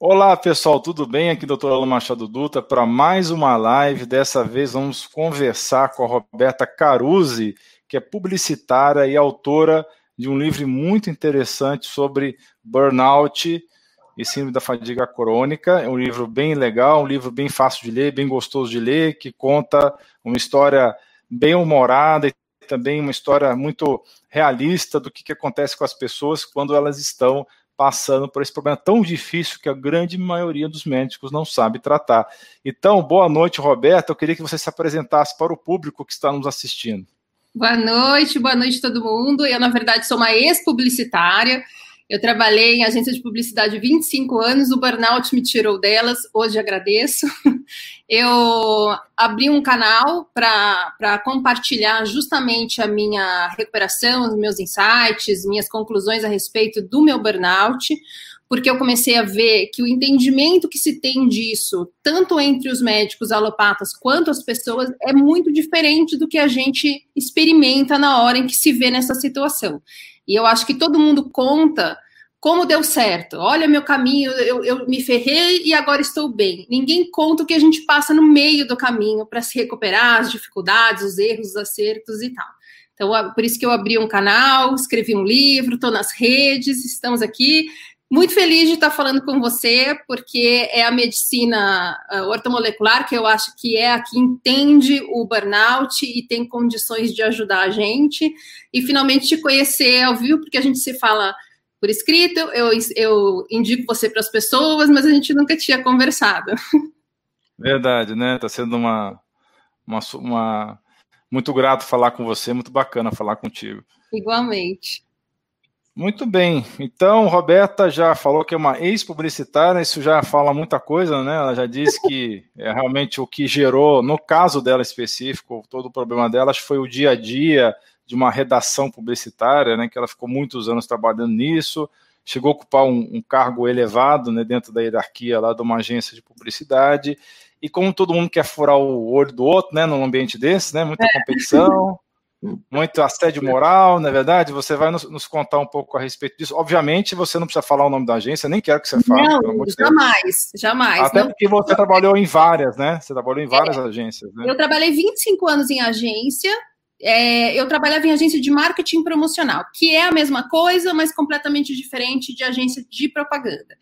Olá pessoal, tudo bem? Aqui Dr. Alan Machado Dutra para mais uma live. Dessa vez vamos conversar com a Roberta Caruzzi, que é publicitária e autora de um livro muito interessante sobre burnout e síndrome da fadiga crônica. É um livro bem legal, um livro bem fácil de ler, bem gostoso de ler, que conta uma história bem humorada e também uma história muito realista do que, que acontece com as pessoas quando elas estão passando por esse problema tão difícil que a grande maioria dos médicos não sabe tratar. Então, boa noite, Roberta. Eu queria que você se apresentasse para o público que está nos assistindo. Boa noite, boa noite todo mundo. Eu, na verdade, sou uma ex-publicitária. Eu trabalhei em agência de publicidade 25 anos, o burnout me tirou delas, hoje agradeço. Eu abri um canal para compartilhar justamente a minha recuperação, os meus insights, minhas conclusões a respeito do meu burnout, porque eu comecei a ver que o entendimento que se tem disso, tanto entre os médicos alopatas quanto as pessoas, é muito diferente do que a gente experimenta na hora em que se vê nessa situação. E eu acho que todo mundo conta como deu certo. Olha meu caminho, eu, eu, me ferrei e agora estou bem. Ninguém conta o que a gente passa no meio do caminho para se recuperar, as dificuldades, os erros, os acertos e tal. Então, por isso que eu abri um canal, escrevi um livro, estou nas redes, estamos aqui. Muito feliz de estar falando com você, porque é a medicina uh, ortomolecular que eu acho que é a que entende o burnout e tem condições de ajudar a gente. E finalmente te conhecer ao vivo, porque a gente se fala por escrito, eu, eu indico você para as pessoas, mas a gente nunca tinha conversado. Verdade, né? Está sendo uma, uma, uma, muito grato falar com você, muito bacana falar contigo. Igualmente. Muito bem. Então, Roberta já falou que é uma ex-publicitária, isso já fala muita coisa, né? Ela já disse que é realmente o que gerou, no caso dela específico, todo o problema dela, acho que foi o dia a dia, de uma redação publicitária, né, que ela ficou muitos anos trabalhando nisso, chegou a ocupar um, um cargo elevado né, dentro da hierarquia lá de uma agência de publicidade, e como todo mundo quer furar o olho do outro, né, num ambiente desse, né, muita competição, muito assédio moral, na é verdade, você vai nos, nos, contar um pouco a respeito disso. Obviamente, você não precisa falar o nome da agência, nem quero que você fale. Não, jamais, jamais. Até não. porque você trabalhou em várias, né? Você trabalhou em várias é, agências. Né? Eu trabalhei 25 anos em agência, é, eu trabalhava em agência de marketing promocional, que é a mesma coisa, mas completamente diferente de agência de propaganda.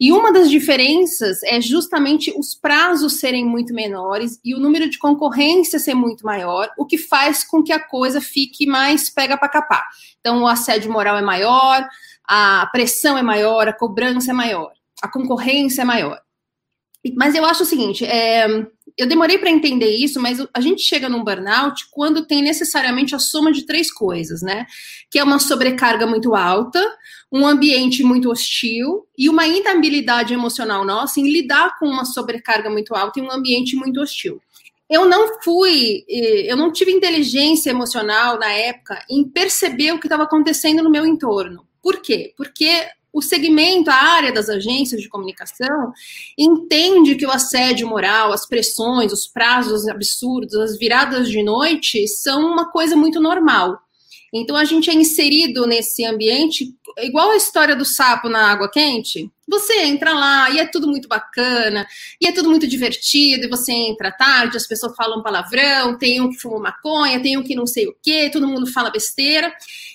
E uma das diferenças é justamente os prazos serem muito menores e o número de concorrência ser muito maior, o que faz com que a coisa fique mais pega para capar. Então, o assédio moral é maior, a pressão é maior, a cobrança é maior, a concorrência é maior. Mas eu acho o seguinte: é, eu demorei para entender isso, mas a gente chega num burnout quando tem necessariamente a soma de três coisas, né? Que é uma sobrecarga muito alta, um ambiente muito hostil e uma inabilidade emocional nossa em lidar com uma sobrecarga muito alta e um ambiente muito hostil. Eu não fui, eu não tive inteligência emocional na época em perceber o que estava acontecendo no meu entorno. Por quê? Porque o segmento, a área das agências de comunicação, entende que o assédio moral, as pressões, os prazos absurdos, as viradas de noite são uma coisa muito normal. Então a gente é inserido nesse ambiente, igual a história do sapo na água quente. Você entra lá e é tudo muito bacana, e é tudo muito divertido, e você entra tarde, as pessoas falam palavrão, tem um que fuma maconha, tem um que não sei o quê, todo mundo fala besteira.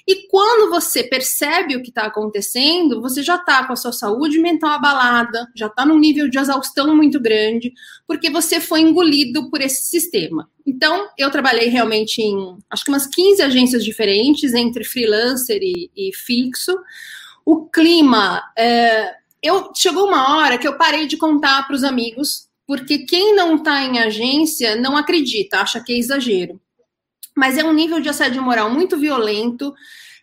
E quando você percebe o que está acontecendo, você já está com a sua saúde mental abalada, já está num nível de exaustão muito grande, porque você foi engolido por esse sistema. Então, eu trabalhei realmente em acho que umas 15 agências diferentes, entre freelancer e, e fixo. O clima. É, eu chegou uma hora que eu parei de contar para os amigos, porque quem não está em agência não acredita, acha que é exagero. Mas é um nível de assédio moral muito violento,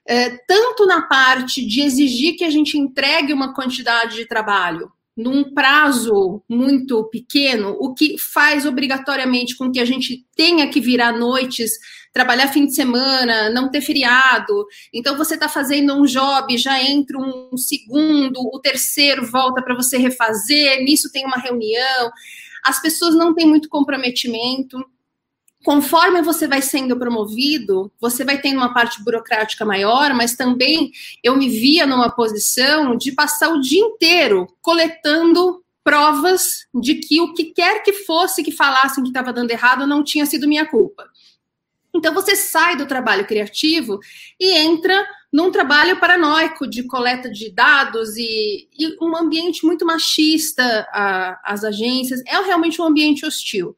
é, tanto na parte de exigir que a gente entregue uma quantidade de trabalho num prazo muito pequeno, o que faz obrigatoriamente com que a gente tenha que virar noites, trabalhar fim de semana, não ter feriado. Então você está fazendo um job, já entra um segundo, o terceiro volta para você refazer, nisso tem uma reunião. As pessoas não têm muito comprometimento. conforme você vai sendo promovido, você vai tendo uma parte burocrática maior, mas também eu me via numa posição de passar o dia inteiro coletando provas de que o que quer que fosse que falassem que estava dando errado não tinha sido minha culpa. Então você sai do trabalho criativo e entra num trabalho paranoico de coleta de dados e, e um ambiente muito machista às agências. É realmente um ambiente hostil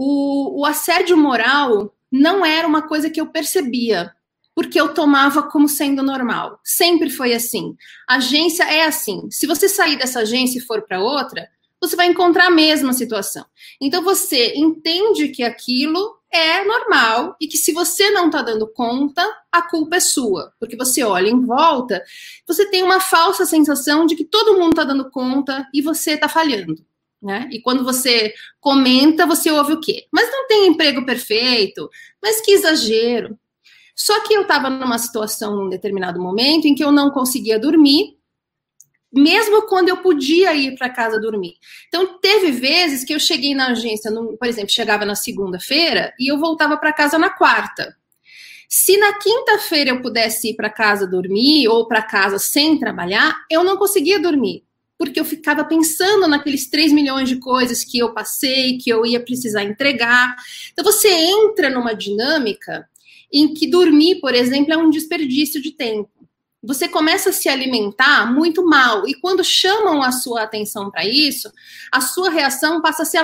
o, o assédio moral não era uma coisa que eu percebia, porque eu tomava como sendo normal. Sempre foi assim. agência é assim. Se você sair dessa agência e for para outra, você vai encontrar a mesma situação. Então você entende que aquilo é normal e que se você não está dando conta, a culpa é sua, porque você olha em volta, você tem uma falsa sensação de que todo mundo está dando conta e você está falhando. Né? E quando você comenta, você ouve o quê? Mas não tem emprego perfeito, mas que exagero. Só que eu estava numa situação, num determinado momento, em que eu não conseguia dormir, mesmo quando eu podia ir para casa dormir. Então, teve vezes que eu cheguei na agência, no, por exemplo, chegava na segunda-feira e eu voltava para casa na quarta. Se na quinta-feira eu pudesse ir para casa dormir ou para casa sem trabalhar, eu não conseguia dormir porque eu ficava pensando naqueles 3 milhões de coisas que eu passei, que eu ia precisar entregar. Então você entra numa dinâmica em que dormir, por exemplo, é um desperdício de tempo. Você começa a se alimentar muito mal e quando chamam a sua atenção para isso, a sua reação passa a ser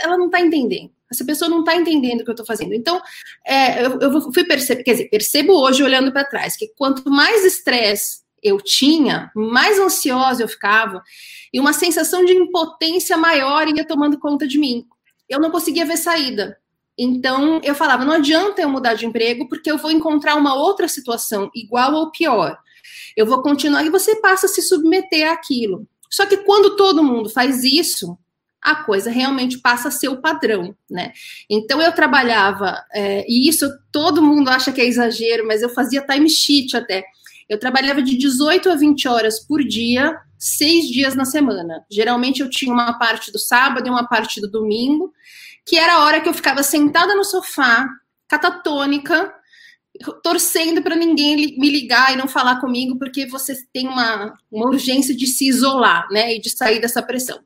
ela não está entendendo. Essa pessoa não está entendendo o que eu estou fazendo. Então, é, eu, eu fui perceber, quer dizer, percebo hoje olhando para trás que quanto mais estresse eu tinha, mais ansiosa eu ficava e uma sensação de impotência maior ia tomando conta de mim. Eu não conseguia ver saída. Então eu falava, não adianta eu mudar de emprego porque eu vou encontrar uma outra situação igual ou pior. Eu vou continuar e você passa a se submeter àquilo. Só que quando todo mundo faz isso, a coisa realmente passa a ser o padrão, né? Então eu trabalhava, é, e isso todo mundo acha que é exagero, mas eu fazia time sheet até. Eu trabalhava de 18 a 20 horas por dia, seis dias na semana. Geralmente eu tinha uma parte do sábado e uma parte do domingo, que era a hora que eu ficava sentada no sofá, catatônica, torcendo para ninguém me ligar e não falar comigo, porque você tem uma, uma urgência de se isolar, né, e de sair dessa pressão.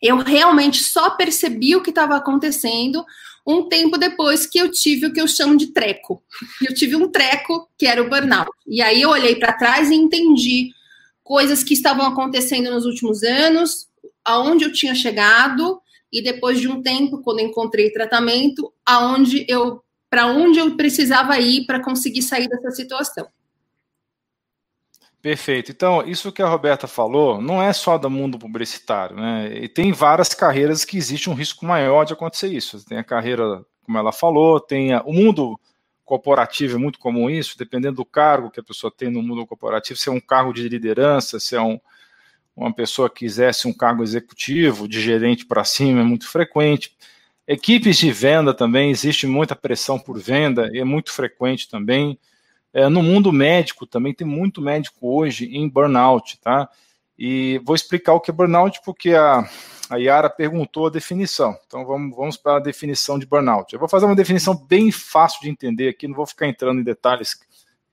Eu realmente só percebi o que estava acontecendo um tempo depois que eu tive o que eu chamo de treco. Eu tive um treco que era o burnout. E aí eu olhei para trás e entendi coisas que estavam acontecendo nos últimos anos, aonde eu tinha chegado e depois de um tempo, quando encontrei tratamento, aonde eu para onde eu precisava ir para conseguir sair dessa situação. Perfeito. Então, isso que a Roberta falou não é só do mundo publicitário, né? E tem várias carreiras que existe um risco maior de acontecer isso. Tem a carreira, como ela falou, tem a, o mundo corporativo é muito comum isso, dependendo do cargo que a pessoa tem no mundo corporativo, se é um cargo de liderança, se é um, uma pessoa que exerce um cargo executivo, de gerente para cima, é muito frequente. Equipes de venda também, existe muita pressão por venda, e é muito frequente também. É, no mundo médico também tem muito médico hoje em burnout, tá? E vou explicar o que é burnout porque a, a Yara perguntou a definição. Então vamos, vamos para a definição de burnout. Eu vou fazer uma definição bem fácil de entender aqui, não vou ficar entrando em detalhes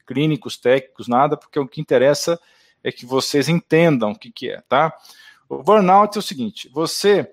clínicos, técnicos, nada, porque o que interessa é que vocês entendam o que, que é, tá? O burnout é o seguinte: você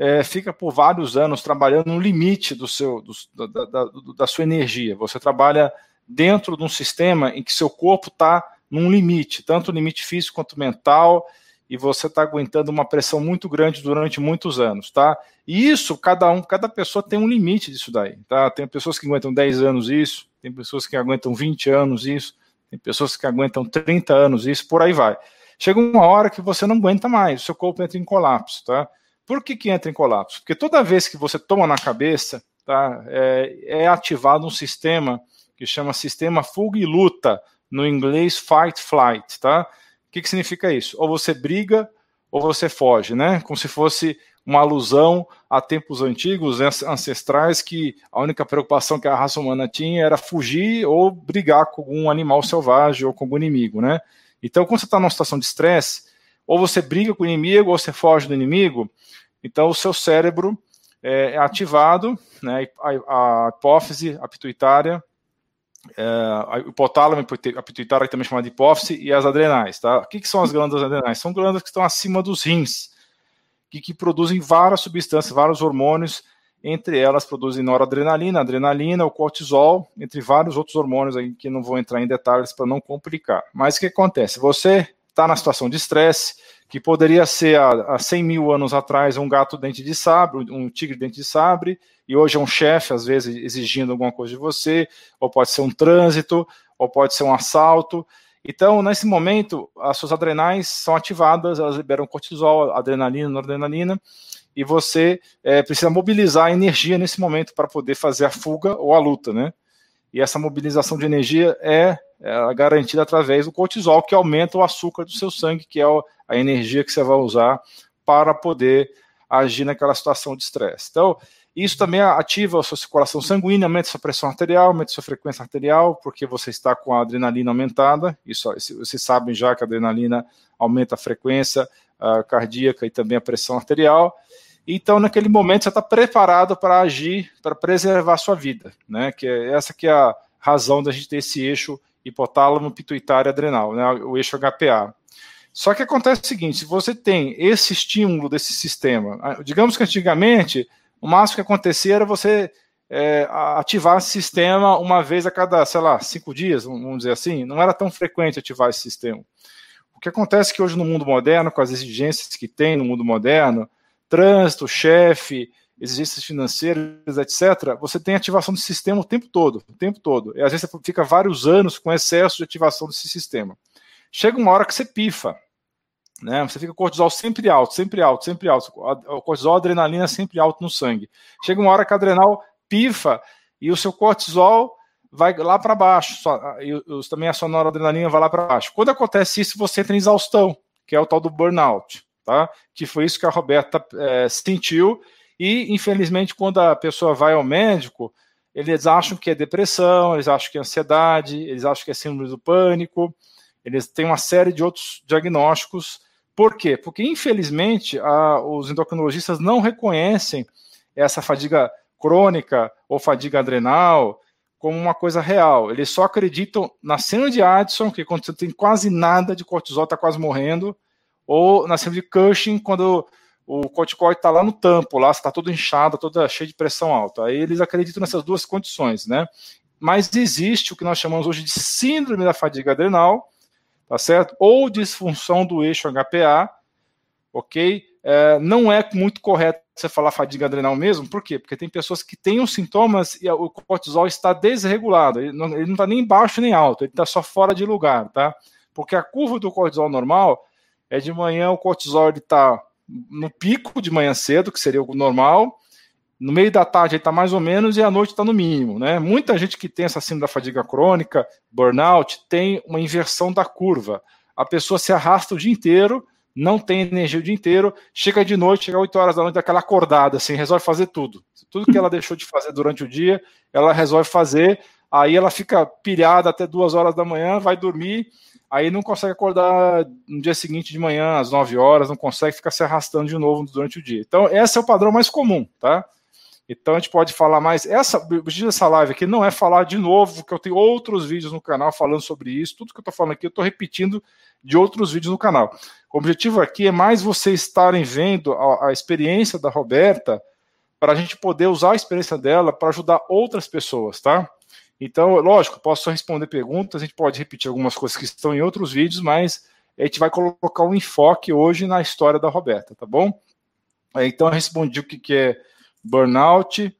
é, fica por vários anos trabalhando no limite do seu, do, da, da, da sua energia. Você trabalha dentro de um sistema em que seu corpo está num limite, tanto limite físico quanto mental, e você está aguentando uma pressão muito grande durante muitos anos, tá? E isso, cada um, cada pessoa tem um limite disso daí, tá? Tem pessoas que aguentam 10 anos isso, tem pessoas que aguentam 20 anos isso, tem pessoas que aguentam 30 anos isso, por aí vai. Chega uma hora que você não aguenta mais, o seu corpo entra em colapso, tá? Por que, que entra em colapso? Porque toda vez que você toma na cabeça, tá, é, é ativado um sistema que chama sistema fuga e luta, no inglês fight flight, tá? O que, que significa isso? Ou você briga ou você foge, né? Como se fosse uma alusão a tempos antigos, ancestrais, que a única preocupação que a raça humana tinha era fugir ou brigar com algum animal selvagem ou com algum inimigo, né? Então, quando você está numa situação de estresse, ou você briga com o inimigo ou você foge do inimigo, então o seu cérebro é, é ativado, né, a, a hipófise, a pituitária, é, o hipotálamo, a pituitária também chamada de hipófise, e as adrenais. Tá? O que, que são as glândulas adrenais? São glândulas que estão acima dos rins, que, que produzem várias substâncias, vários hormônios, entre elas produzem noradrenalina, adrenalina, o cortisol, entre vários outros hormônios aí que não vou entrar em detalhes para não complicar. Mas o que acontece? Você está na situação de estresse, que poderia ser há, há 100 mil anos atrás um gato dente de sabre, um tigre dente de sabre, e hoje é um chefe, às vezes, exigindo alguma coisa de você, ou pode ser um trânsito, ou pode ser um assalto. Então, nesse momento, as suas adrenais são ativadas, elas liberam cortisol, adrenalina, noradrenalina, e você é, precisa mobilizar a energia nesse momento para poder fazer a fuga ou a luta, né? E essa mobilização de energia é, é garantida através do cortisol, que aumenta o açúcar do seu sangue, que é a energia que você vai usar para poder agir naquela situação de estresse. Então, isso também ativa a sua circulação sanguínea, aumenta sua pressão arterial, aumenta sua frequência arterial, porque você está com a adrenalina aumentada. Isso, vocês sabem já que a adrenalina aumenta a frequência uh, cardíaca e também a pressão arterial. Então, naquele momento, você está preparado para agir, para preservar a sua vida, né? Que é essa que é a razão da gente ter esse eixo hipotálamo, pituitário, adrenal, né? O eixo HPA. Só que acontece o seguinte: se você tem esse estímulo desse sistema, ah, digamos que antigamente o máximo que acontecia era você é, ativar esse sistema uma vez a cada, sei lá, cinco dias, vamos dizer assim. Não era tão frequente ativar esse sistema. O que acontece é que hoje no mundo moderno, com as exigências que tem no mundo moderno, trânsito, chefe, exigências financeiras, etc., você tem ativação do sistema o tempo todo, o tempo todo. E às vezes você fica vários anos com excesso de ativação desse sistema. Chega uma hora que você pifa, né? Você fica com cortisol sempre alto, sempre alto, sempre alto. O cortisol, a adrenalina sempre alto no sangue. Chega uma hora que a adrenal pifa e o seu cortisol vai lá para baixo, e também a sua noradrenalina vai lá para baixo. Quando acontece isso, você entra em exaustão, que é o tal do burnout, tá? Que foi isso que a Roberta é, sentiu e, infelizmente, quando a pessoa vai ao médico, eles acham que é depressão, eles acham que é ansiedade, eles acham que é síndrome do pânico, eles têm uma série de outros diagnósticos por quê? Porque, infelizmente, a, os endocrinologistas não reconhecem essa fadiga crônica ou fadiga adrenal como uma coisa real. Eles só acreditam na síndrome de Addison, que quando você tem quase nada de cortisol, está quase morrendo, ou na síndrome de Cushing, quando o corticoide está lá no tampo, lá está todo inchado, toda cheio de pressão alta. Aí eles acreditam nessas duas condições, né? Mas existe o que nós chamamos hoje de síndrome da fadiga adrenal, tá certo? Ou disfunção do eixo HPA, ok? É, não é muito correto você falar fadiga adrenal mesmo, por quê? Porque tem pessoas que têm os sintomas e o cortisol está desregulado, ele não está nem baixo nem alto, ele está só fora de lugar, tá? Porque a curva do cortisol normal é de manhã o cortisol está no pico de manhã cedo, que seria o normal, no meio da tarde ele está mais ou menos e à noite está no mínimo. Né? Muita gente que tem essa síndrome da fadiga crônica, burnout, tem uma inversão da curva. A pessoa se arrasta o dia inteiro, não tem energia o dia inteiro, chega de noite, chega 8 horas da noite, daquela acordada, assim, resolve fazer tudo. Tudo que ela deixou de fazer durante o dia, ela resolve fazer, aí ela fica pilhada até 2 horas da manhã, vai dormir, aí não consegue acordar no dia seguinte de manhã, às 9 horas, não consegue ficar se arrastando de novo durante o dia. Então, esse é o padrão mais comum, tá? Então a gente pode falar mais. Essa, o objetivo dessa live aqui não é falar de novo, que eu tenho outros vídeos no canal falando sobre isso. Tudo que eu estou falando aqui, eu estou repetindo de outros vídeos no canal. O objetivo aqui é mais vocês estarem vendo a, a experiência da Roberta, para a gente poder usar a experiência dela para ajudar outras pessoas, tá? Então, lógico, posso só responder perguntas, a gente pode repetir algumas coisas que estão em outros vídeos, mas a gente vai colocar um enfoque hoje na história da Roberta, tá bom? Então, eu respondi o que, que é burnout.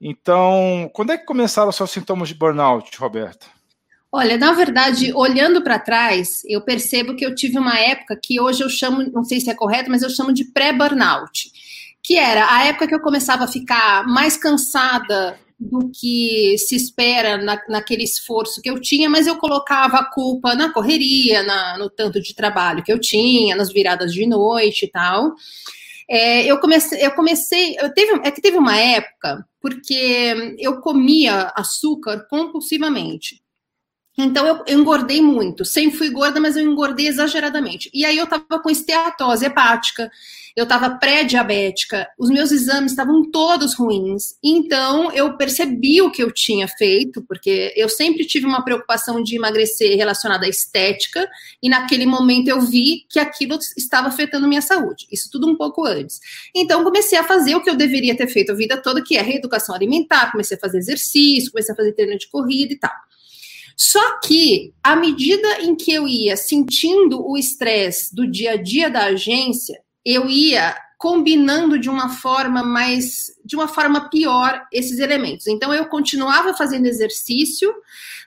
Então, quando é que começaram os seus sintomas de burnout, Roberta? Olha, na verdade, olhando para trás, eu percebo que eu tive uma época que hoje eu chamo, não sei se é correto, mas eu chamo de pré-burnout, que era a época que eu começava a ficar mais cansada do que se espera na, naquele esforço que eu tinha, mas eu colocava a culpa na correria, na, no tanto de trabalho que eu tinha, nas viradas de noite e tal. É, eu comecei, eu comecei, eu teve, é que teve uma época porque eu comia açúcar compulsivamente. Então eu, eu, engordei muito. Sempre fui gorda, mas eu engordei exageradamente. E aí eu tava com esteatose hepática, eu tava pré-diabética, os meus exames estavam todos ruins. Então eu percebi o que eu tinha feito, porque eu sempre tive uma preocupação de emagrecer relacionada à estética, e naquele momento eu vi que aquilo estava afetando minha saúde. Isso tudo um pouco antes. Então comecei a fazer o que eu deveria ter feito a vida toda, que é reeducação alimentar, comecei a fazer exercício, comecei a fazer treino de corrida e tal. Só que, à medida em que eu ia sentindo o estresse do dia a dia da agência, eu ia combinando de uma forma mais, de uma forma pior esses elementos. Então eu continuava fazendo exercício,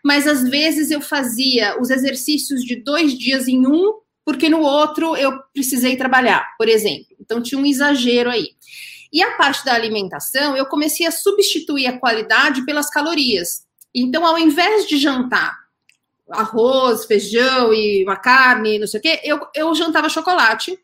mas às vezes eu fazia os exercícios de dois dias em um, porque no outro eu precisei trabalhar, por exemplo. Então tinha um exagero aí. E a parte da alimentação, eu comecei a substituir a qualidade pelas calorias. Então, ao invés de jantar arroz, feijão e uma carne, não sei o quê, eu, eu jantava chocolate,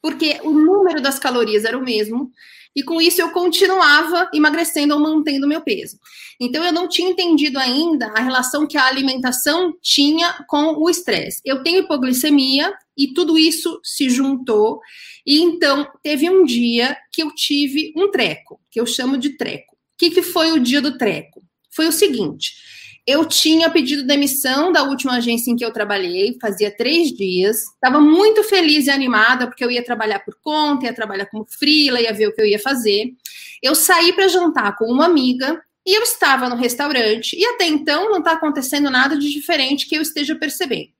porque o número das calorias era o mesmo, e com isso eu continuava emagrecendo ou mantendo meu peso. Então eu não tinha entendido ainda a relação que a alimentação tinha com o estresse. Eu tenho hipoglicemia e tudo isso se juntou, e então teve um dia que eu tive um treco, que eu chamo de treco. O que, que foi o dia do treco? foi o seguinte: eu tinha pedido demissão da última agência em que eu trabalhei, fazia três dias, estava muito feliz e animada, porque eu ia trabalhar por conta, ia trabalhar como frila, ia ver o que eu ia fazer. Eu saí para jantar com uma amiga e eu estava no restaurante, e até então não está acontecendo nada de diferente que eu esteja percebendo.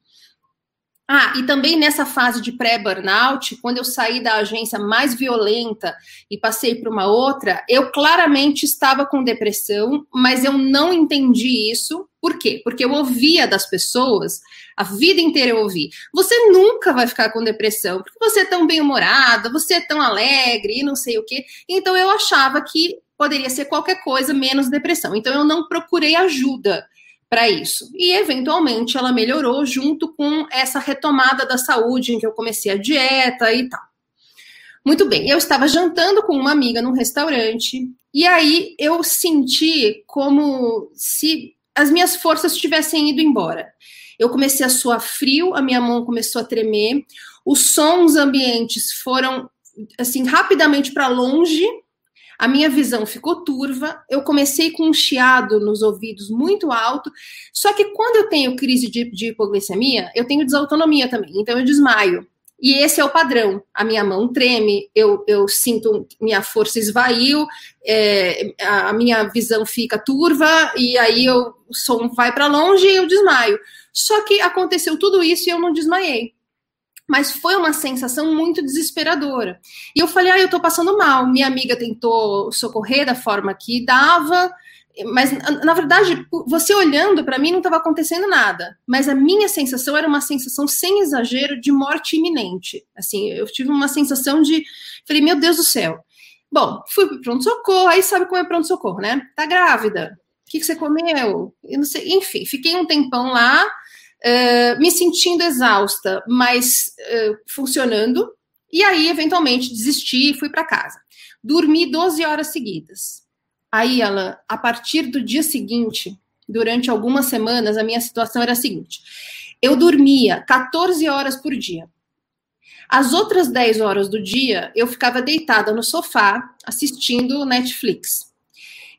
Ah, e também nessa fase de pré-burnout, quando eu saí da agência mais violenta e passei para uma outra, eu claramente estava com depressão, mas eu não entendi isso. Por quê? Porque eu ouvia das pessoas, a vida inteira eu ouvi: você nunca vai ficar com depressão, porque você é tão bem-humorada, você é tão alegre e não sei o quê. Então eu achava que poderia ser qualquer coisa menos depressão. Então eu não procurei ajuda para isso. E eventualmente ela melhorou junto com essa retomada da saúde em que eu comecei a dieta e tal. Muito bem, eu estava jantando com uma amiga num restaurante e aí eu senti como se as minhas forças tivessem ido embora. Eu comecei a suar frio, a minha mão começou a tremer, os sons ambientes foram assim rapidamente para longe a minha visão ficou turva, eu comecei com um chiado nos ouvidos muito alto, só que quando eu tenho crise de, de hipoglicemia, eu tenho desautonomia também, então eu desmaio. E esse é o padrão. A minha mão treme, eu, eu sinto minha força esvaiu, é, a minha visão fica turva, e aí eu, o som vai para longe e eu desmaio. Só que aconteceu tudo isso e eu não desmaiei mas foi uma sensação muito desesperadora. E eu falei, ah, eu tô passando mal. Minha amiga tentou socorrer da forma que dava, mas na verdade, você olhando para mim não estava acontecendo nada. Mas a minha sensação era uma sensação sem exagero de morte iminente. Assim, eu tive uma sensação de, falei, meu Deus do céu. Bom, fui para pronto socorro. Aí sabe como é pronto socorro, né? Tá grávida. O que, que você comeu? Eu não sei. Enfim, fiquei um tempão lá me sentindo exausta, mas uh, funcionando. E aí, eventualmente, desisti e fui para casa. Dormi 12 horas seguidas. Aí, ela, a partir do dia seguinte, durante algumas semanas, a minha situação era a seguinte: eu dormia 14 horas por dia. As outras 10 horas do dia, eu ficava deitada no sofá assistindo Netflix.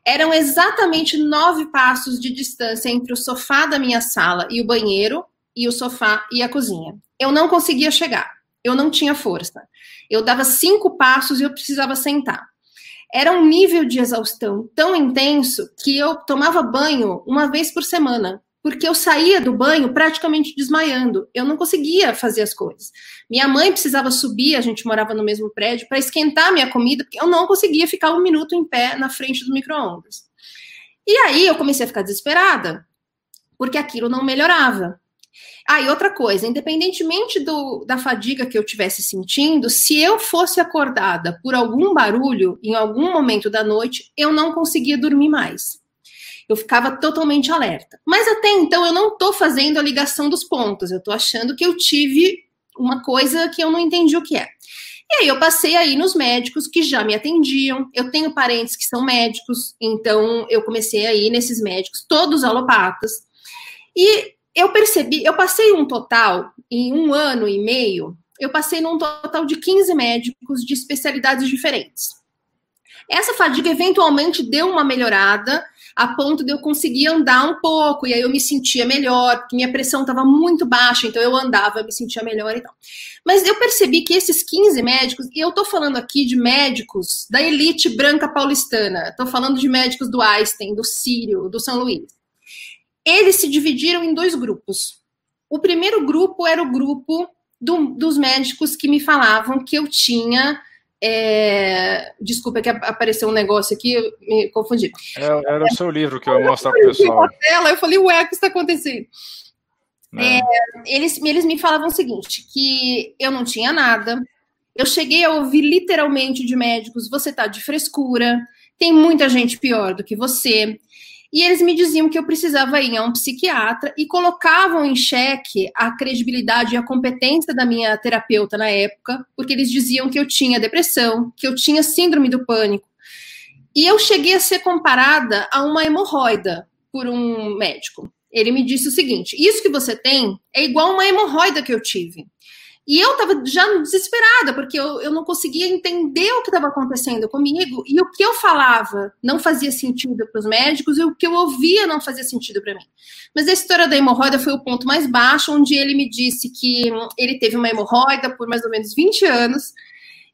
Eram exatamente nove passos de distância entre o sofá da minha sala e o banheiro, e o sofá e a cozinha. Eu não conseguia chegar, eu não tinha força. Eu dava cinco passos e eu precisava sentar. Era um nível de exaustão tão intenso que eu tomava banho uma vez por semana, porque eu saía do banho praticamente desmaiando. Eu não conseguia fazer as coisas. Minha mãe precisava subir, a gente morava no mesmo prédio, para esquentar minha comida, porque eu não conseguia ficar um minuto em pé na frente do micro-ondas. E aí eu comecei a ficar desesperada, porque aquilo não melhorava. Ah, outra coisa, independentemente do, da fadiga que eu estivesse sentindo, se eu fosse acordada por algum barulho em algum momento da noite, eu não conseguia dormir mais. Eu ficava totalmente alerta. Mas até então eu não estou fazendo a ligação dos pontos. Eu estou achando que eu tive uma coisa que eu não entendi o que é. E aí eu passei aí nos médicos que já me atendiam. Eu tenho parentes que são médicos, então eu comecei aí nesses médicos, todos alopatas. E eu percebi, eu passei um total, em um ano e meio, eu passei num total de 15 médicos de especialidades diferentes. Essa fadiga eventualmente deu uma melhorada, a ponto de eu conseguir andar um pouco, e aí eu me sentia melhor, porque minha pressão estava muito baixa, então eu andava, me sentia melhor e tal. Mas eu percebi que esses 15 médicos, e eu estou falando aqui de médicos da elite branca paulistana, estou falando de médicos do Einstein, do Sírio, do São Luís. Eles se dividiram em dois grupos. O primeiro grupo era o grupo do, dos médicos que me falavam que eu tinha é... Desculpa é que apareceu um negócio aqui, eu me confundi. É, era o seu livro que eu ia mostrar para o pessoal. Eu falei, ué, o que está acontecendo? É, eles, eles me falavam o seguinte: que eu não tinha nada. Eu cheguei a ouvir literalmente de médicos: você tá de frescura, tem muita gente pior do que você. E eles me diziam que eu precisava ir a um psiquiatra e colocavam em xeque a credibilidade e a competência da minha terapeuta na época, porque eles diziam que eu tinha depressão, que eu tinha síndrome do pânico. E eu cheguei a ser comparada a uma hemorroida por um médico. Ele me disse o seguinte: isso que você tem é igual uma hemorroida que eu tive. E eu estava já desesperada, porque eu, eu não conseguia entender o que estava acontecendo comigo, e o que eu falava não fazia sentido para os médicos, e o que eu ouvia não fazia sentido para mim. Mas a história da hemorroida foi o ponto mais baixo, onde ele me disse que ele teve uma hemorroida por mais ou menos 20 anos,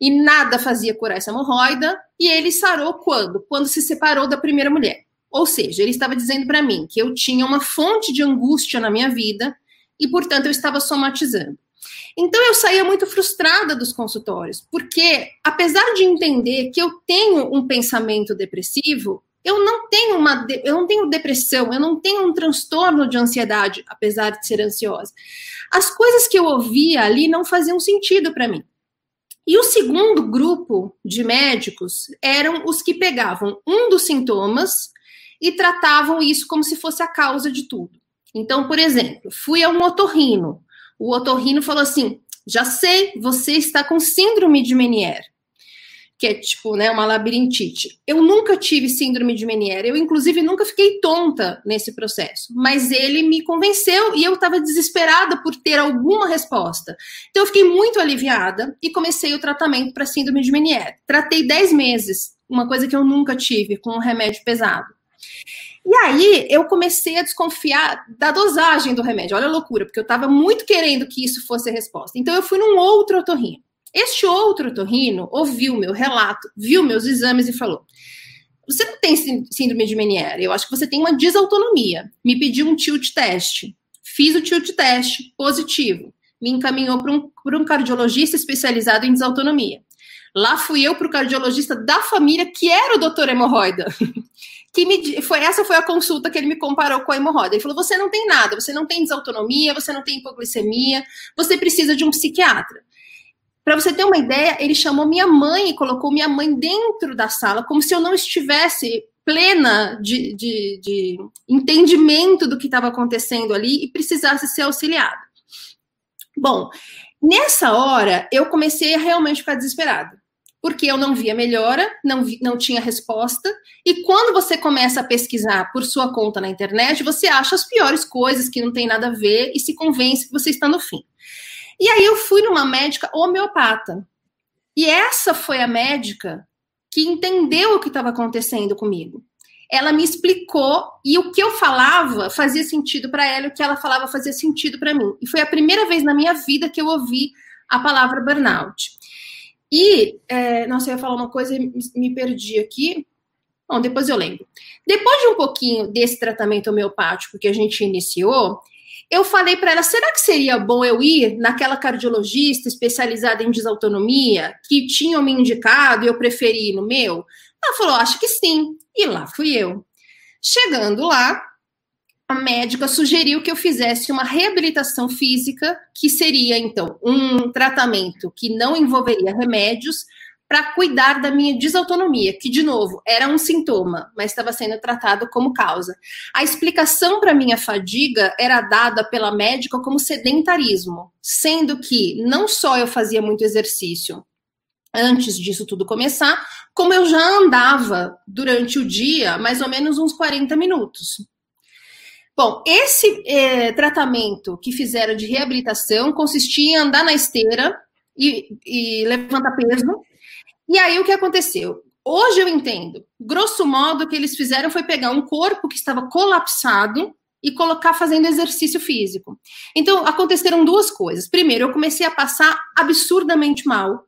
e nada fazia curar essa hemorroida, e ele sarou quando? Quando se separou da primeira mulher. Ou seja, ele estava dizendo para mim que eu tinha uma fonte de angústia na minha vida e, portanto, eu estava somatizando. Então eu saía muito frustrada dos consultórios, porque apesar de entender que eu tenho um pensamento depressivo, eu não tenho uma eu não tenho depressão, eu não tenho um transtorno de ansiedade, apesar de ser ansiosa. As coisas que eu ouvia ali não faziam sentido para mim. E o segundo grupo de médicos eram os que pegavam um dos sintomas e tratavam isso como se fosse a causa de tudo. Então, por exemplo, fui a um otorrino. O otorrino falou assim: já sei, você está com síndrome de Menier, que é tipo, né, uma labirintite. Eu nunca tive síndrome de Menier, eu inclusive nunca fiquei tonta nesse processo, mas ele me convenceu e eu estava desesperada por ter alguma resposta. Então eu fiquei muito aliviada e comecei o tratamento para síndrome de Menier. Tratei 10 meses, uma coisa que eu nunca tive, com um remédio pesado. E aí eu comecei a desconfiar da dosagem do remédio. Olha a loucura, porque eu estava muito querendo que isso fosse a resposta. Então eu fui num outro otorrino. Este outro otorrino ouviu meu relato, viu meus exames e falou: Você não tem síndrome de Meniere, eu acho que você tem uma desautonomia. Me pediu um tilt teste. Fiz o tilt teste, positivo. Me encaminhou para um, um cardiologista especializado em desautonomia. Lá fui eu para o cardiologista da família, que era o doutor hemorroida. que me foi essa foi a consulta que ele me comparou com a hemorroida. Ele falou: "Você não tem nada, você não tem desautonomia, você não tem hipoglicemia, você precisa de um psiquiatra". Para você ter uma ideia, ele chamou minha mãe e colocou minha mãe dentro da sala, como se eu não estivesse plena de, de, de entendimento do que estava acontecendo ali e precisasse ser auxiliada. Bom, nessa hora eu comecei a realmente ficar desesperada porque eu não via melhora, não, vi, não tinha resposta. E quando você começa a pesquisar por sua conta na internet, você acha as piores coisas que não tem nada a ver e se convence que você está no fim. E aí eu fui numa médica homeopata. E essa foi a médica que entendeu o que estava acontecendo comigo. Ela me explicou e o que eu falava fazia sentido para ela, o que ela falava fazia sentido para mim. E foi a primeira vez na minha vida que eu ouvi a palavra burnout. E, é, nossa, eu ia falar uma coisa e me perdi aqui. Bom, depois eu lembro. Depois de um pouquinho desse tratamento homeopático que a gente iniciou, eu falei para ela: será que seria bom eu ir naquela cardiologista especializada em desautonomia que tinham me indicado e eu preferi no meu? Ela falou: acho que sim. E lá fui eu. Chegando lá, a médica sugeriu que eu fizesse uma reabilitação física, que seria, então, um tratamento que não envolveria remédios, para cuidar da minha desautonomia, que, de novo, era um sintoma, mas estava sendo tratado como causa. A explicação para minha fadiga era dada pela médica como sedentarismo, sendo que não só eu fazia muito exercício antes disso tudo começar, como eu já andava durante o dia mais ou menos uns 40 minutos. Bom, esse é, tratamento que fizeram de reabilitação consistia em andar na esteira e, e levantar peso. E aí o que aconteceu? Hoje eu entendo. Grosso modo, o que eles fizeram foi pegar um corpo que estava colapsado e colocar fazendo exercício físico. Então, aconteceram duas coisas. Primeiro, eu comecei a passar absurdamente mal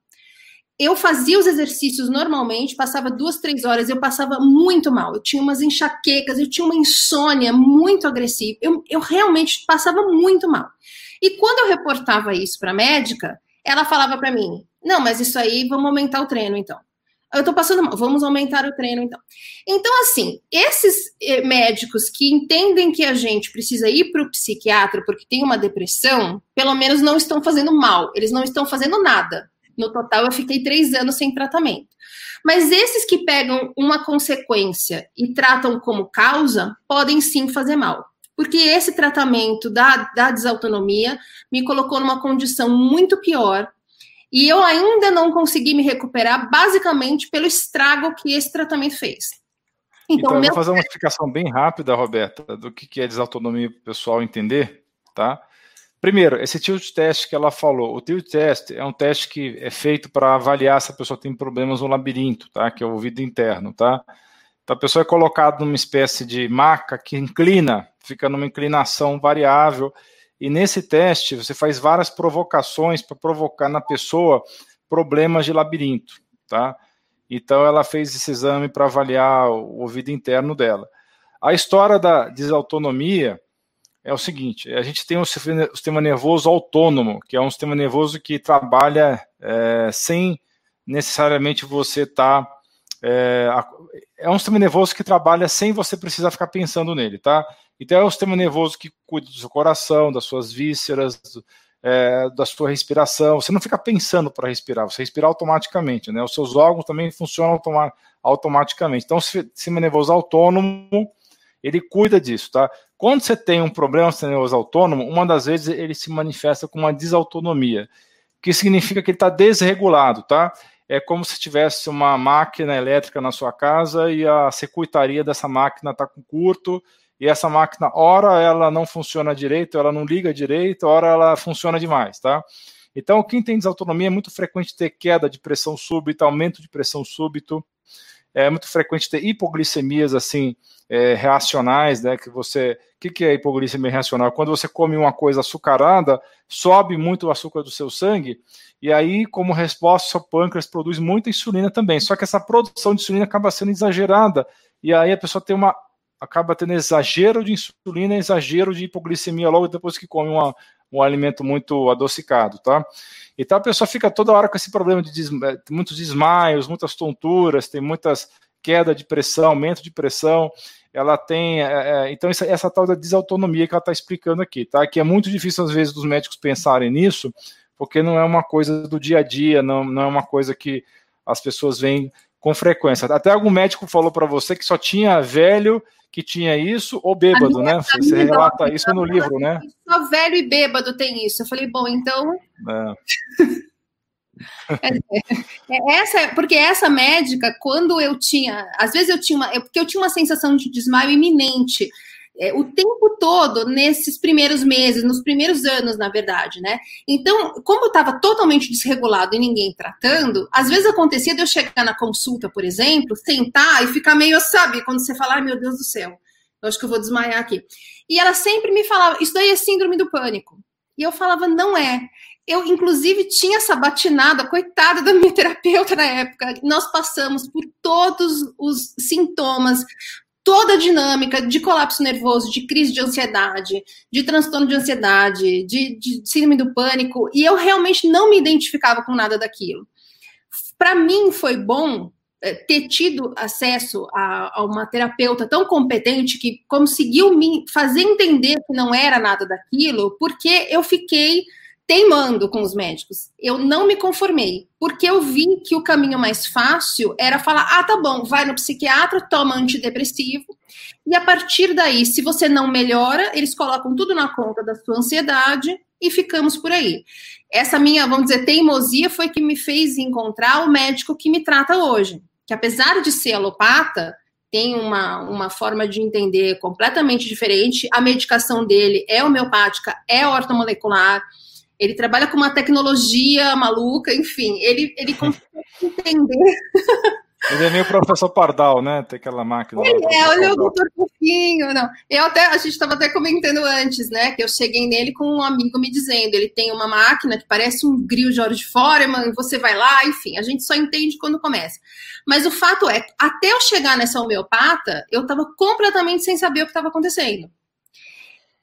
eu fazia os exercícios normalmente, passava duas, três horas, eu passava muito mal. Eu tinha umas enxaquecas, eu tinha uma insônia muito agressiva. Eu, eu realmente passava muito mal. E quando eu reportava isso para a médica, ela falava para mim: não, mas isso aí, vamos aumentar o treino então. Eu tô passando mal, vamos aumentar o treino então. Então, assim, esses eh, médicos que entendem que a gente precisa ir para o psiquiatra porque tem uma depressão, pelo menos não estão fazendo mal, eles não estão fazendo nada no total, eu fiquei três anos sem tratamento. Mas esses que pegam uma consequência e tratam como causa, podem sim fazer mal. Porque esse tratamento da, da desautonomia me colocou numa condição muito pior e eu ainda não consegui me recuperar, basicamente pelo estrago que esse tratamento fez. Então, então eu meu... vou fazer uma explicação bem rápida, Roberta, do que é desautonomia para o pessoal entender, tá? Primeiro, esse tilt test que ela falou, o tilt test é um teste que é feito para avaliar se a pessoa tem problemas no labirinto, tá? Que é o ouvido interno, tá? Então a pessoa é colocada numa espécie de maca que inclina, fica numa inclinação variável, e nesse teste você faz várias provocações para provocar na pessoa problemas de labirinto, tá? Então ela fez esse exame para avaliar o ouvido interno dela. A história da desautonomia é o seguinte: a gente tem um sistema nervoso autônomo, que é um sistema nervoso que trabalha é, sem necessariamente você estar. Tá, é, é, um sistema nervoso que trabalha sem você precisar ficar pensando nele, tá? Então é um sistema nervoso que cuida do seu coração, das suas vísceras, é, da sua respiração. Você não fica pensando para respirar, você respira automaticamente, né? Os seus órgãos também funcionam automa automaticamente. Então, o sistema nervoso autônomo ele cuida disso, tá? Quando você tem um problema nervoso autônomo, uma das vezes ele se manifesta com uma desautonomia, que significa que ele está desregulado, tá? É como se tivesse uma máquina elétrica na sua casa e a circuitaria dessa máquina está com curto, e essa máquina, ora ela não funciona direito, ela não liga direito, ora ela funciona demais, tá? Então, quem tem desautonomia é muito frequente ter queda de pressão súbita, aumento de pressão súbito, é muito frequente ter hipoglicemias assim é, reacionais, né? Que você, o que, que é hipoglicemia reacional? Quando você come uma coisa açucarada, sobe muito o açúcar do seu sangue e aí, como resposta, seu pâncreas produz muita insulina também. Só que essa produção de insulina acaba sendo exagerada e aí a pessoa tem uma acaba tendo exagero de insulina, exagero de hipoglicemia logo depois que come uma, um alimento muito adocicado, tá? Então a pessoa fica toda hora com esse problema de. Eh, muitos desmaios, muitas tonturas, tem muitas queda de pressão, aumento de pressão, ela tem, é, então essa, essa, tal da desautonomia que ela está explicando aqui, tá? Que é muito difícil às vezes dos médicos pensarem nisso, porque não é uma coisa do dia a dia, não, não é uma coisa que as pessoas veem com frequência. Até algum médico falou para você que só tinha velho que tinha isso, ou bêbado, né? Você relata isso no livro, né? Só velho e bêbado tem isso. Eu falei, bom, então. É. É, é, essa, porque essa médica, quando eu tinha, às vezes eu tinha uma, porque eu tinha uma sensação de desmaio iminente é, o tempo todo nesses primeiros meses, nos primeiros anos, na verdade, né? Então, como eu estava totalmente desregulado e ninguém tratando, às vezes acontecia de eu chegar na consulta, por exemplo, sentar e ficar meio, sabe, quando você fala, meu Deus do céu, eu acho que eu vou desmaiar aqui. E ela sempre me falava, isso daí é síndrome do pânico. E eu falava, não é. Eu, inclusive, tinha essa batinada, coitada da minha terapeuta na época. Nós passamos por todos os sintomas, toda a dinâmica de colapso nervoso, de crise de ansiedade, de transtorno de ansiedade, de, de síndrome do pânico, e eu realmente não me identificava com nada daquilo. Para mim foi bom eh, ter tido acesso a, a, uma terapeuta tão competente que conseguiu me fazer entender que não era nada daquilo, porque eu fiquei teimando com os médicos. Eu não me conformei, porque eu vi que o caminho mais fácil era falar: ah, tá bom, vai no psiquiatra, toma antidepressivo, e a partir daí, se você não melhora, eles colocam tudo na conta da sua ansiedade e ficamos por aí. Essa minha, vamos dizer, teimosia foi que me fez encontrar o médico que me trata hoje, que apesar de ser alopata, tem uma, uma forma de entender completamente diferente. A medicação dele é homeopática, é ortomolecular. Ele trabalha com uma tecnologia maluca, enfim, ele, ele consegue entender Ele é meio professor Pardal, né? Tem aquela máquina. Ele é, olha o doutor Fofinho. Não. Eu até, a gente estava até comentando antes, né? Que eu cheguei nele com um amigo me dizendo: ele tem uma máquina que parece um grill George Foreman, você vai lá, enfim, a gente só entende quando começa. Mas o fato é, até eu chegar nessa homeopata, eu estava completamente sem saber o que estava acontecendo.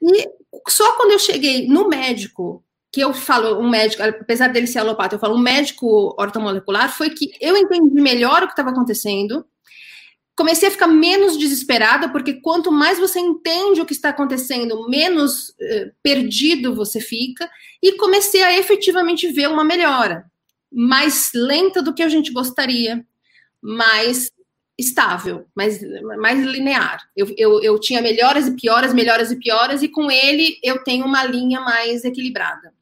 E só quando eu cheguei no médico que eu falo, um médico, apesar dele ser alopata, eu falo um médico ortomolecular, foi que eu entendi melhor o que estava acontecendo, comecei a ficar menos desesperada, porque quanto mais você entende o que está acontecendo, menos eh, perdido você fica, e comecei a efetivamente ver uma melhora, mais lenta do que a gente gostaria, mais estável, mais, mais linear. Eu, eu, eu tinha melhoras e pioras, melhoras e pioras, e com ele eu tenho uma linha mais equilibrada.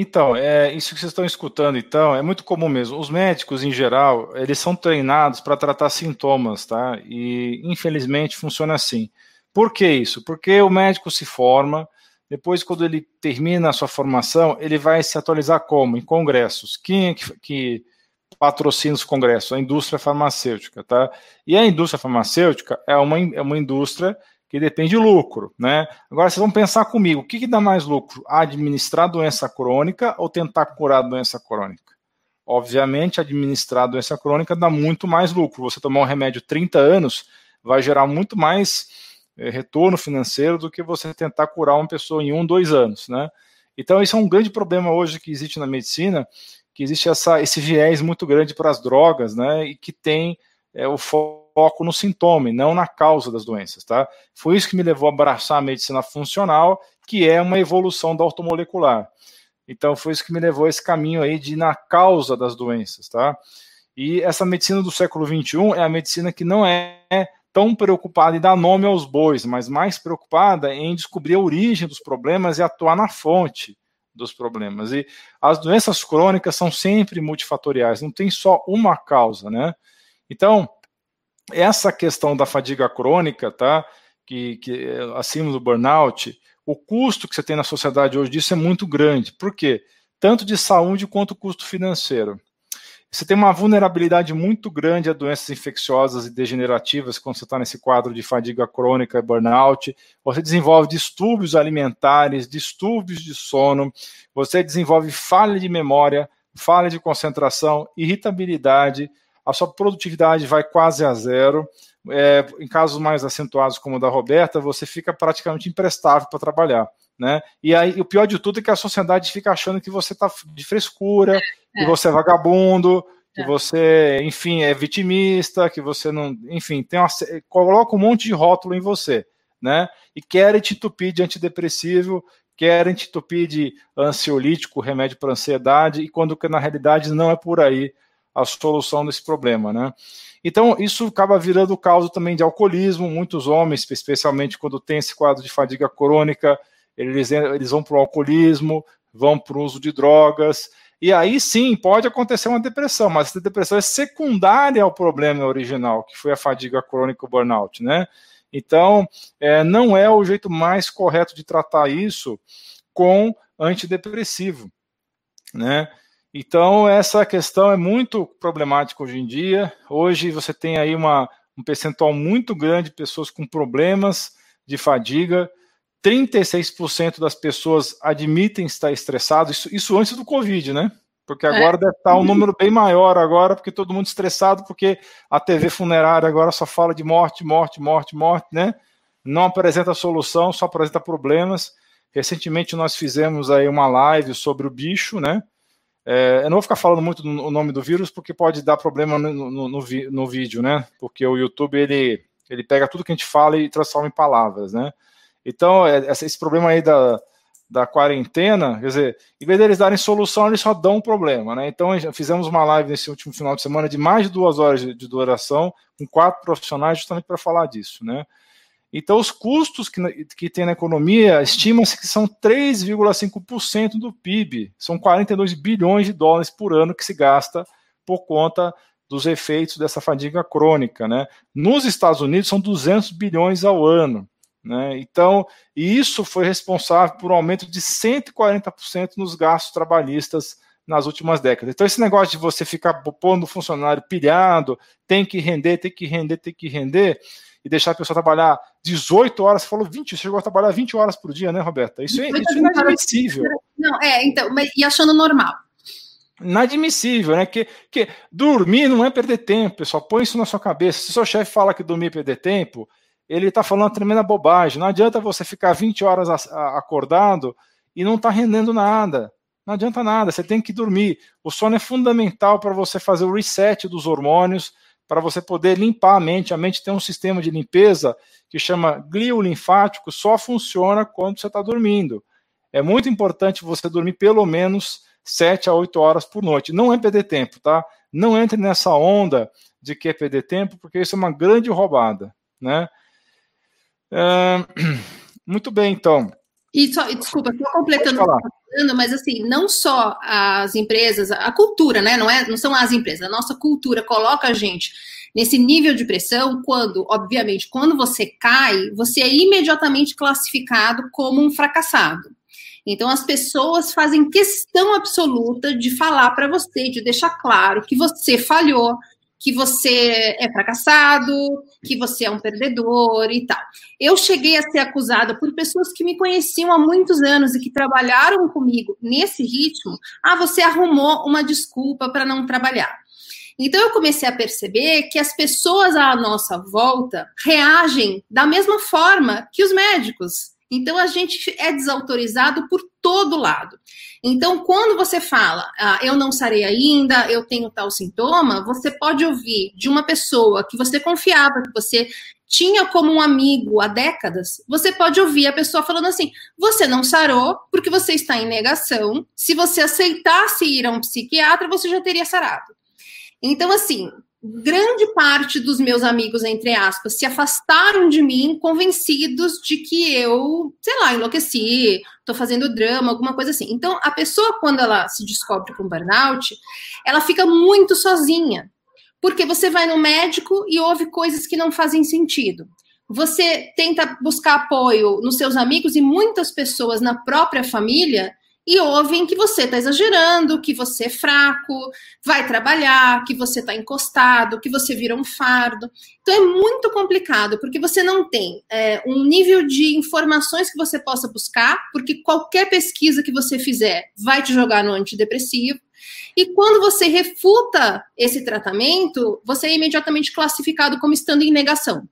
Então, é isso que vocês estão escutando, então, é muito comum mesmo. Os médicos, em geral, eles são treinados para tratar sintomas, tá? E, infelizmente, funciona assim. Por que isso? Porque o médico se forma, depois, quando ele termina a sua formação, ele vai se atualizar como? Em congressos. Quem é que, que patrocina os congressos? A indústria farmacêutica, tá? E a indústria farmacêutica é uma, é uma indústria que depende de lucro, né? Agora vocês vão pensar comigo, o que, que dá mais lucro? Administrar doença crônica ou tentar curar doença crônica? Obviamente, administrar doença crônica dá muito mais lucro. Você tomar um remédio 30 anos vai gerar muito mais é, retorno financeiro do que você tentar curar uma pessoa em um, dois anos, né? Então, isso é um grande problema hoje que existe na medicina, que existe essa, esse viés muito grande para as drogas, né? E que tem é, o foco foco no sintoma e não na causa das doenças, tá? Foi isso que me levou a abraçar a medicina funcional, que é uma evolução da ortomolecular. Então foi isso que me levou a esse caminho aí de ir na causa das doenças, tá? E essa medicina do século XXI é a medicina que não é tão preocupada em dar nome aos bois, mas mais preocupada em descobrir a origem dos problemas e atuar na fonte dos problemas. E as doenças crônicas são sempre multifatoriais, não tem só uma causa, né? Então, essa questão da fadiga crônica, tá? Que, que acima do burnout, o custo que você tem na sociedade hoje disso é muito grande. Por quê? Tanto de saúde quanto custo financeiro. Você tem uma vulnerabilidade muito grande a doenças infecciosas e degenerativas quando você está nesse quadro de fadiga crônica e burnout. Você desenvolve distúrbios alimentares, distúrbios de sono, você desenvolve falha de memória, falha de concentração, irritabilidade, a sua produtividade vai quase a zero. É, em casos mais acentuados, como o da Roberta, você fica praticamente imprestável para trabalhar. Né? E aí o pior de tudo é que a sociedade fica achando que você está de frescura, é. que você é vagabundo, que é. você, enfim, é vitimista, que você não, enfim, tem uma, coloca um monte de rótulo em você, né? E querem te entupir de antidepressivo, querem te entupir de ansiolítico, remédio para ansiedade, e quando na realidade não é por aí a solução desse problema, né? Então, isso acaba virando causa também de alcoolismo. Muitos homens, especialmente quando tem esse quadro de fadiga crônica, eles, eles vão para o alcoolismo, vão para o uso de drogas. E aí sim pode acontecer uma depressão, mas essa depressão é secundária ao problema original, que foi a fadiga crônica, o burnout, né? Então, é, não é o jeito mais correto de tratar isso com antidepressivo, né? Então, essa questão é muito problemática hoje em dia. Hoje você tem aí uma, um percentual muito grande de pessoas com problemas de fadiga. 36% das pessoas admitem estar estressados, isso, isso, antes do Covid, né? Porque é. agora é. deve estar um número bem maior agora, porque todo mundo estressado, porque a TV funerária agora só fala de morte, morte, morte, morte, né? Não apresenta solução, só apresenta problemas. Recentemente nós fizemos aí uma live sobre o bicho, né? É, eu não vou ficar falando muito o nome do vírus porque pode dar problema no, no, no, no, vídeo, né? Porque o YouTube ele, ele pega tudo que a gente fala e transforma em palavras, né? Então, é, esse problema aí da, da quarentena, quer dizer, em vez deles darem solução, eles só dão um problema, né? Então, fizemos uma live nesse último final de semana de mais de duas horas de, de duração, com quatro profissionais, justamente para falar disso, né? Então, os custos que, que tem na economia estima-se que são 3,5% do PIB. São 42 bilhões de dólares por ano que se gasta por conta dos efeitos dessa fadiga crônica. Né? Nos Estados Unidos, são 200 bilhões ao ano. Né? Então, isso foi responsável por um aumento de 140% nos gastos trabalhistas nas últimas décadas. Então, esse negócio de você ficar pondo o funcionário pilhado, tem que render, tem que render, tem que render, e deixar a pessoa trabalhar 18 horas, você falou 20, você chegou a trabalhar 20 horas por dia, né, Roberta? Isso é, isso é inadmissível. Não, é, então, mas, e achando normal. Inadmissível, né? Que, que dormir não é perder tempo, pessoal. Põe isso na sua cabeça. Se seu chefe fala que dormir é perder tempo, ele está falando uma tremenda bobagem. Não adianta você ficar 20 horas acordado e não está rendendo nada. Não adianta nada, você tem que dormir. O sono é fundamental para você fazer o reset dos hormônios, para você poder limpar a mente. A mente tem um sistema de limpeza que chama glio linfático, só funciona quando você está dormindo. É muito importante você dormir pelo menos 7 a 8 horas por noite. Não é perder tempo, tá? Não entre nessa onda de que é perder tempo, porque isso é uma grande roubada, né? É... Muito bem, então. E só, desculpa, estou completando falando, mas assim, não só as empresas, a cultura, né? Não, é, não são as empresas, a nossa cultura coloca a gente nesse nível de pressão quando, obviamente, quando você cai, você é imediatamente classificado como um fracassado. Então, as pessoas fazem questão absoluta de falar para você, de deixar claro que você falhou, que você é fracassado, que você é um perdedor e tal. Eu cheguei a ser acusada por pessoas que me conheciam há muitos anos e que trabalharam comigo nesse ritmo. Ah, você arrumou uma desculpa para não trabalhar. Então eu comecei a perceber que as pessoas à nossa volta reagem da mesma forma que os médicos. Então a gente é desautorizado por todo lado. Então, quando você fala, ah, eu não sarei ainda, eu tenho tal sintoma, você pode ouvir de uma pessoa que você confiava, que você tinha como um amigo há décadas, você pode ouvir a pessoa falando assim: você não sarou porque você está em negação. Se você aceitasse ir a um psiquiatra, você já teria sarado. Então, assim, grande parte dos meus amigos, entre aspas, se afastaram de mim convencidos de que eu, sei lá, enlouqueci, tô fazendo drama, alguma coisa assim. Então, a pessoa, quando ela se descobre com burnout, ela fica muito sozinha. Porque você vai no médico e ouve coisas que não fazem sentido. Você tenta buscar apoio nos seus amigos e muitas pessoas na própria família e ouvem que você está exagerando, que você é fraco, vai trabalhar, que você está encostado, que você vira um fardo. Então é muito complicado, porque você não tem é, um nível de informações que você possa buscar, porque qualquer pesquisa que você fizer vai te jogar no antidepressivo. E quando você refuta esse tratamento, você é imediatamente classificado como estando em negação.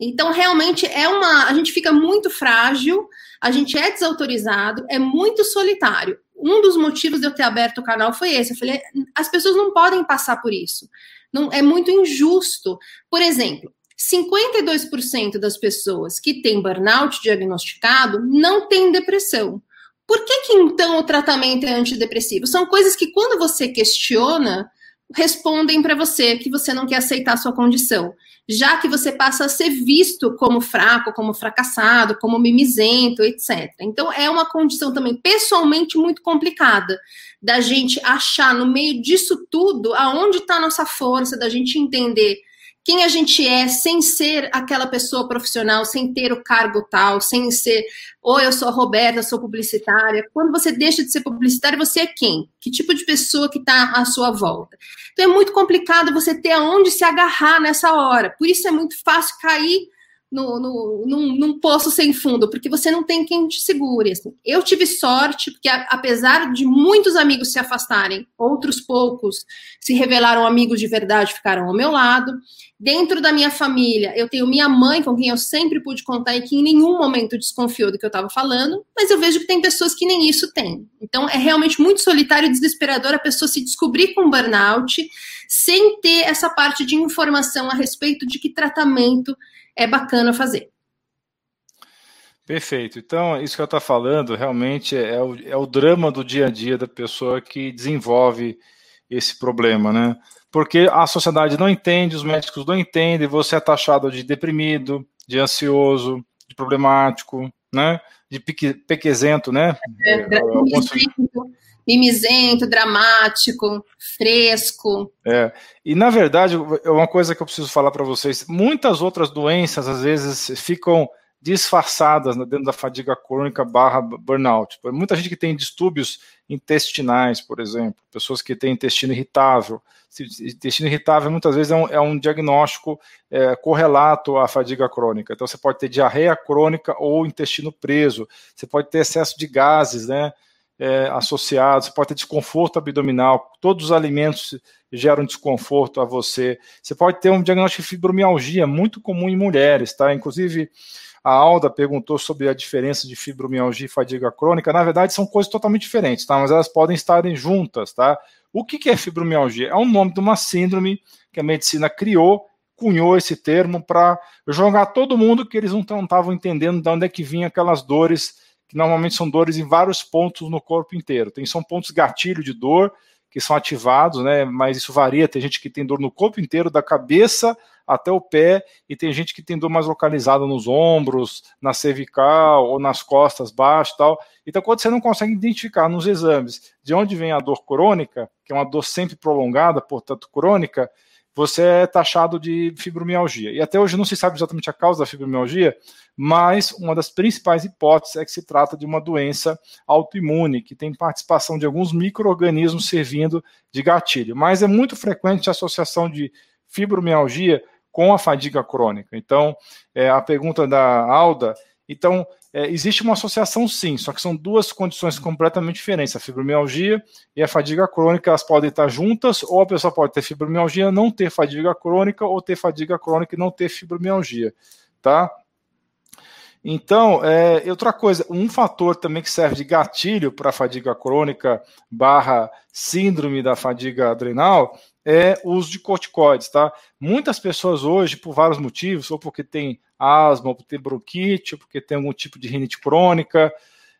Então, realmente é uma. A gente fica muito frágil, a gente é desautorizado, é muito solitário. Um dos motivos de eu ter aberto o canal foi esse. Eu falei, as pessoas não podem passar por isso. Não, é muito injusto. Por exemplo, 52% das pessoas que têm burnout diagnosticado não têm depressão. Por que, que então o tratamento é antidepressivo? São coisas que, quando você questiona, respondem para você que você não quer aceitar a sua condição já que você passa a ser visto como fraco, como fracassado, como mimizento, etc. Então, é uma condição também pessoalmente muito complicada da gente achar no meio disso tudo aonde está a nossa força, da gente entender quem a gente é sem ser aquela pessoa profissional, sem ter o cargo tal, sem ser, ou eu sou a Roberta, sou publicitária. Quando você deixa de ser publicitária, você é quem? Que tipo de pessoa que está à sua volta? Então é muito complicado você ter aonde se agarrar nessa hora. Por isso é muito fácil cair no, no, num, num, poço sem fundo, porque você não tem quem te segure. Assim. Eu tive sorte, porque a, apesar de muitos amigos se afastarem, outros poucos se revelaram amigos de verdade, ficaram ao meu lado. Dentro da minha família, eu tenho minha mãe, com quem eu sempre pude contar e que em nenhum momento desconfiou do que eu estava falando, mas eu vejo que tem pessoas que nem isso têm. Então é realmente muito solitário e desesperador a pessoa se descobrir com burnout sem ter essa parte de informação a respeito de que tratamento é bacana fazer. Perfeito. Então, isso que eu estou falando realmente é o, é o drama do dia a dia da pessoa que desenvolve esse problema, né? Porque a sociedade não entende, os médicos não entendem, você é taxado de deprimido, de ansioso, de problemático, né? De pique, pequezento, né? É, é, mimizento, mimizento, dramático, fresco. É. E na verdade, é uma coisa que eu preciso falar para vocês: muitas outras doenças às vezes ficam disfarçadas dentro da fadiga crônica barra burnout. Muita gente que tem distúrbios intestinais, por exemplo, pessoas que têm intestino irritável. Intestino irritável muitas vezes é um, é um diagnóstico é, correlato à fadiga crônica. Então você pode ter diarreia crônica ou intestino preso, você pode ter excesso de gases, né? É, associados, você pode ter desconforto abdominal, todos os alimentos geram desconforto a você. Você pode ter um diagnóstico de fibromialgia, muito comum em mulheres, tá? Inclusive, a Alda perguntou sobre a diferença de fibromialgia e fadiga crônica. Na verdade, são coisas totalmente diferentes, tá? Mas elas podem estarem juntas, tá? O que é fibromialgia? É o nome de uma síndrome que a medicina criou, cunhou esse termo para jogar todo mundo que eles não estavam entendendo de onde é que vinha aquelas dores, que normalmente são dores em vários pontos no corpo inteiro. Tem, são pontos gatilho de dor que são ativados, né? Mas isso varia. Tem gente que tem dor no corpo inteiro, da cabeça até o pé, e tem gente que tem dor mais localizada nos ombros, na cervical ou nas costas baixo tal. Então, quando você não consegue identificar nos exames de onde vem a dor crônica, que é uma dor sempre prolongada, portanto crônica, você é taxado de fibromialgia. E até hoje não se sabe exatamente a causa da fibromialgia, mas uma das principais hipóteses é que se trata de uma doença autoimune, que tem participação de alguns micro-organismos servindo de gatilho. Mas é muito frequente a associação de fibromialgia com a fadiga crônica. Então, é, a pergunta da Alda, então, é, existe uma associação sim, só que são duas condições completamente diferentes. A fibromialgia e a fadiga crônica, elas podem estar juntas, ou a pessoa pode ter fibromialgia, não ter fadiga crônica, ou ter fadiga crônica e não ter fibromialgia, tá? Então, é, outra coisa, um fator também que serve de gatilho para a fadiga crônica barra síndrome da fadiga adrenal é o uso de corticoides, tá? Muitas pessoas hoje, por vários motivos, ou porque tem asma, ou porque tem bronquite, ou porque tem algum tipo de rinite crônica,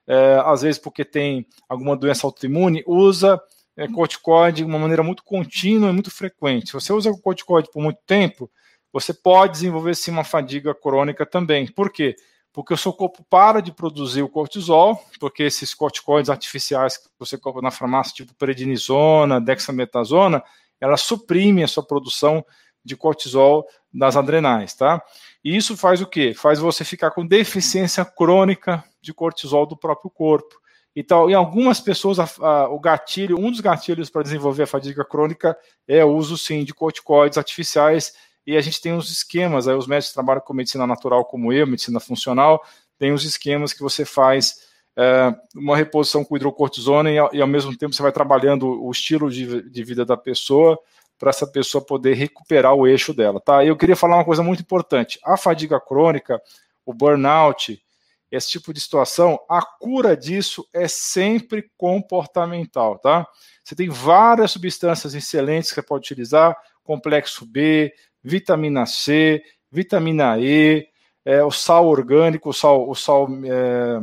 é, às vezes porque tem alguma doença autoimune, usa é, corticoide de uma maneira muito contínua e muito frequente. Se você usa o corticoide por muito tempo, você pode desenvolver sim uma fadiga crônica também. Por quê? Porque o seu corpo para de produzir o cortisol, porque esses corticoides artificiais que você compra na farmácia, tipo prednisona, dexametasona, ela suprime a sua produção de cortisol nas adrenais, tá? E isso faz o quê? Faz você ficar com deficiência crônica de cortisol do próprio corpo. Então, em algumas pessoas, a, a, o gatilho, um dos gatilhos para desenvolver a fadiga crônica é o uso, sim, de corticoides artificiais. E a gente tem uns esquemas, aí os médicos trabalham com medicina natural, como eu, medicina funcional, tem uns esquemas que você faz é, uma reposição com hidrocortisona e, e, ao mesmo tempo você vai trabalhando o estilo de, de vida da pessoa para essa pessoa poder recuperar o eixo dela, tá? Eu queria falar uma coisa muito importante. A fadiga crônica, o burnout, esse tipo de situação, a cura disso é sempre comportamental, tá? Você tem várias substâncias excelentes que você pode utilizar, complexo B, vitamina C, vitamina E, é, o sal orgânico, o sal, o sal é,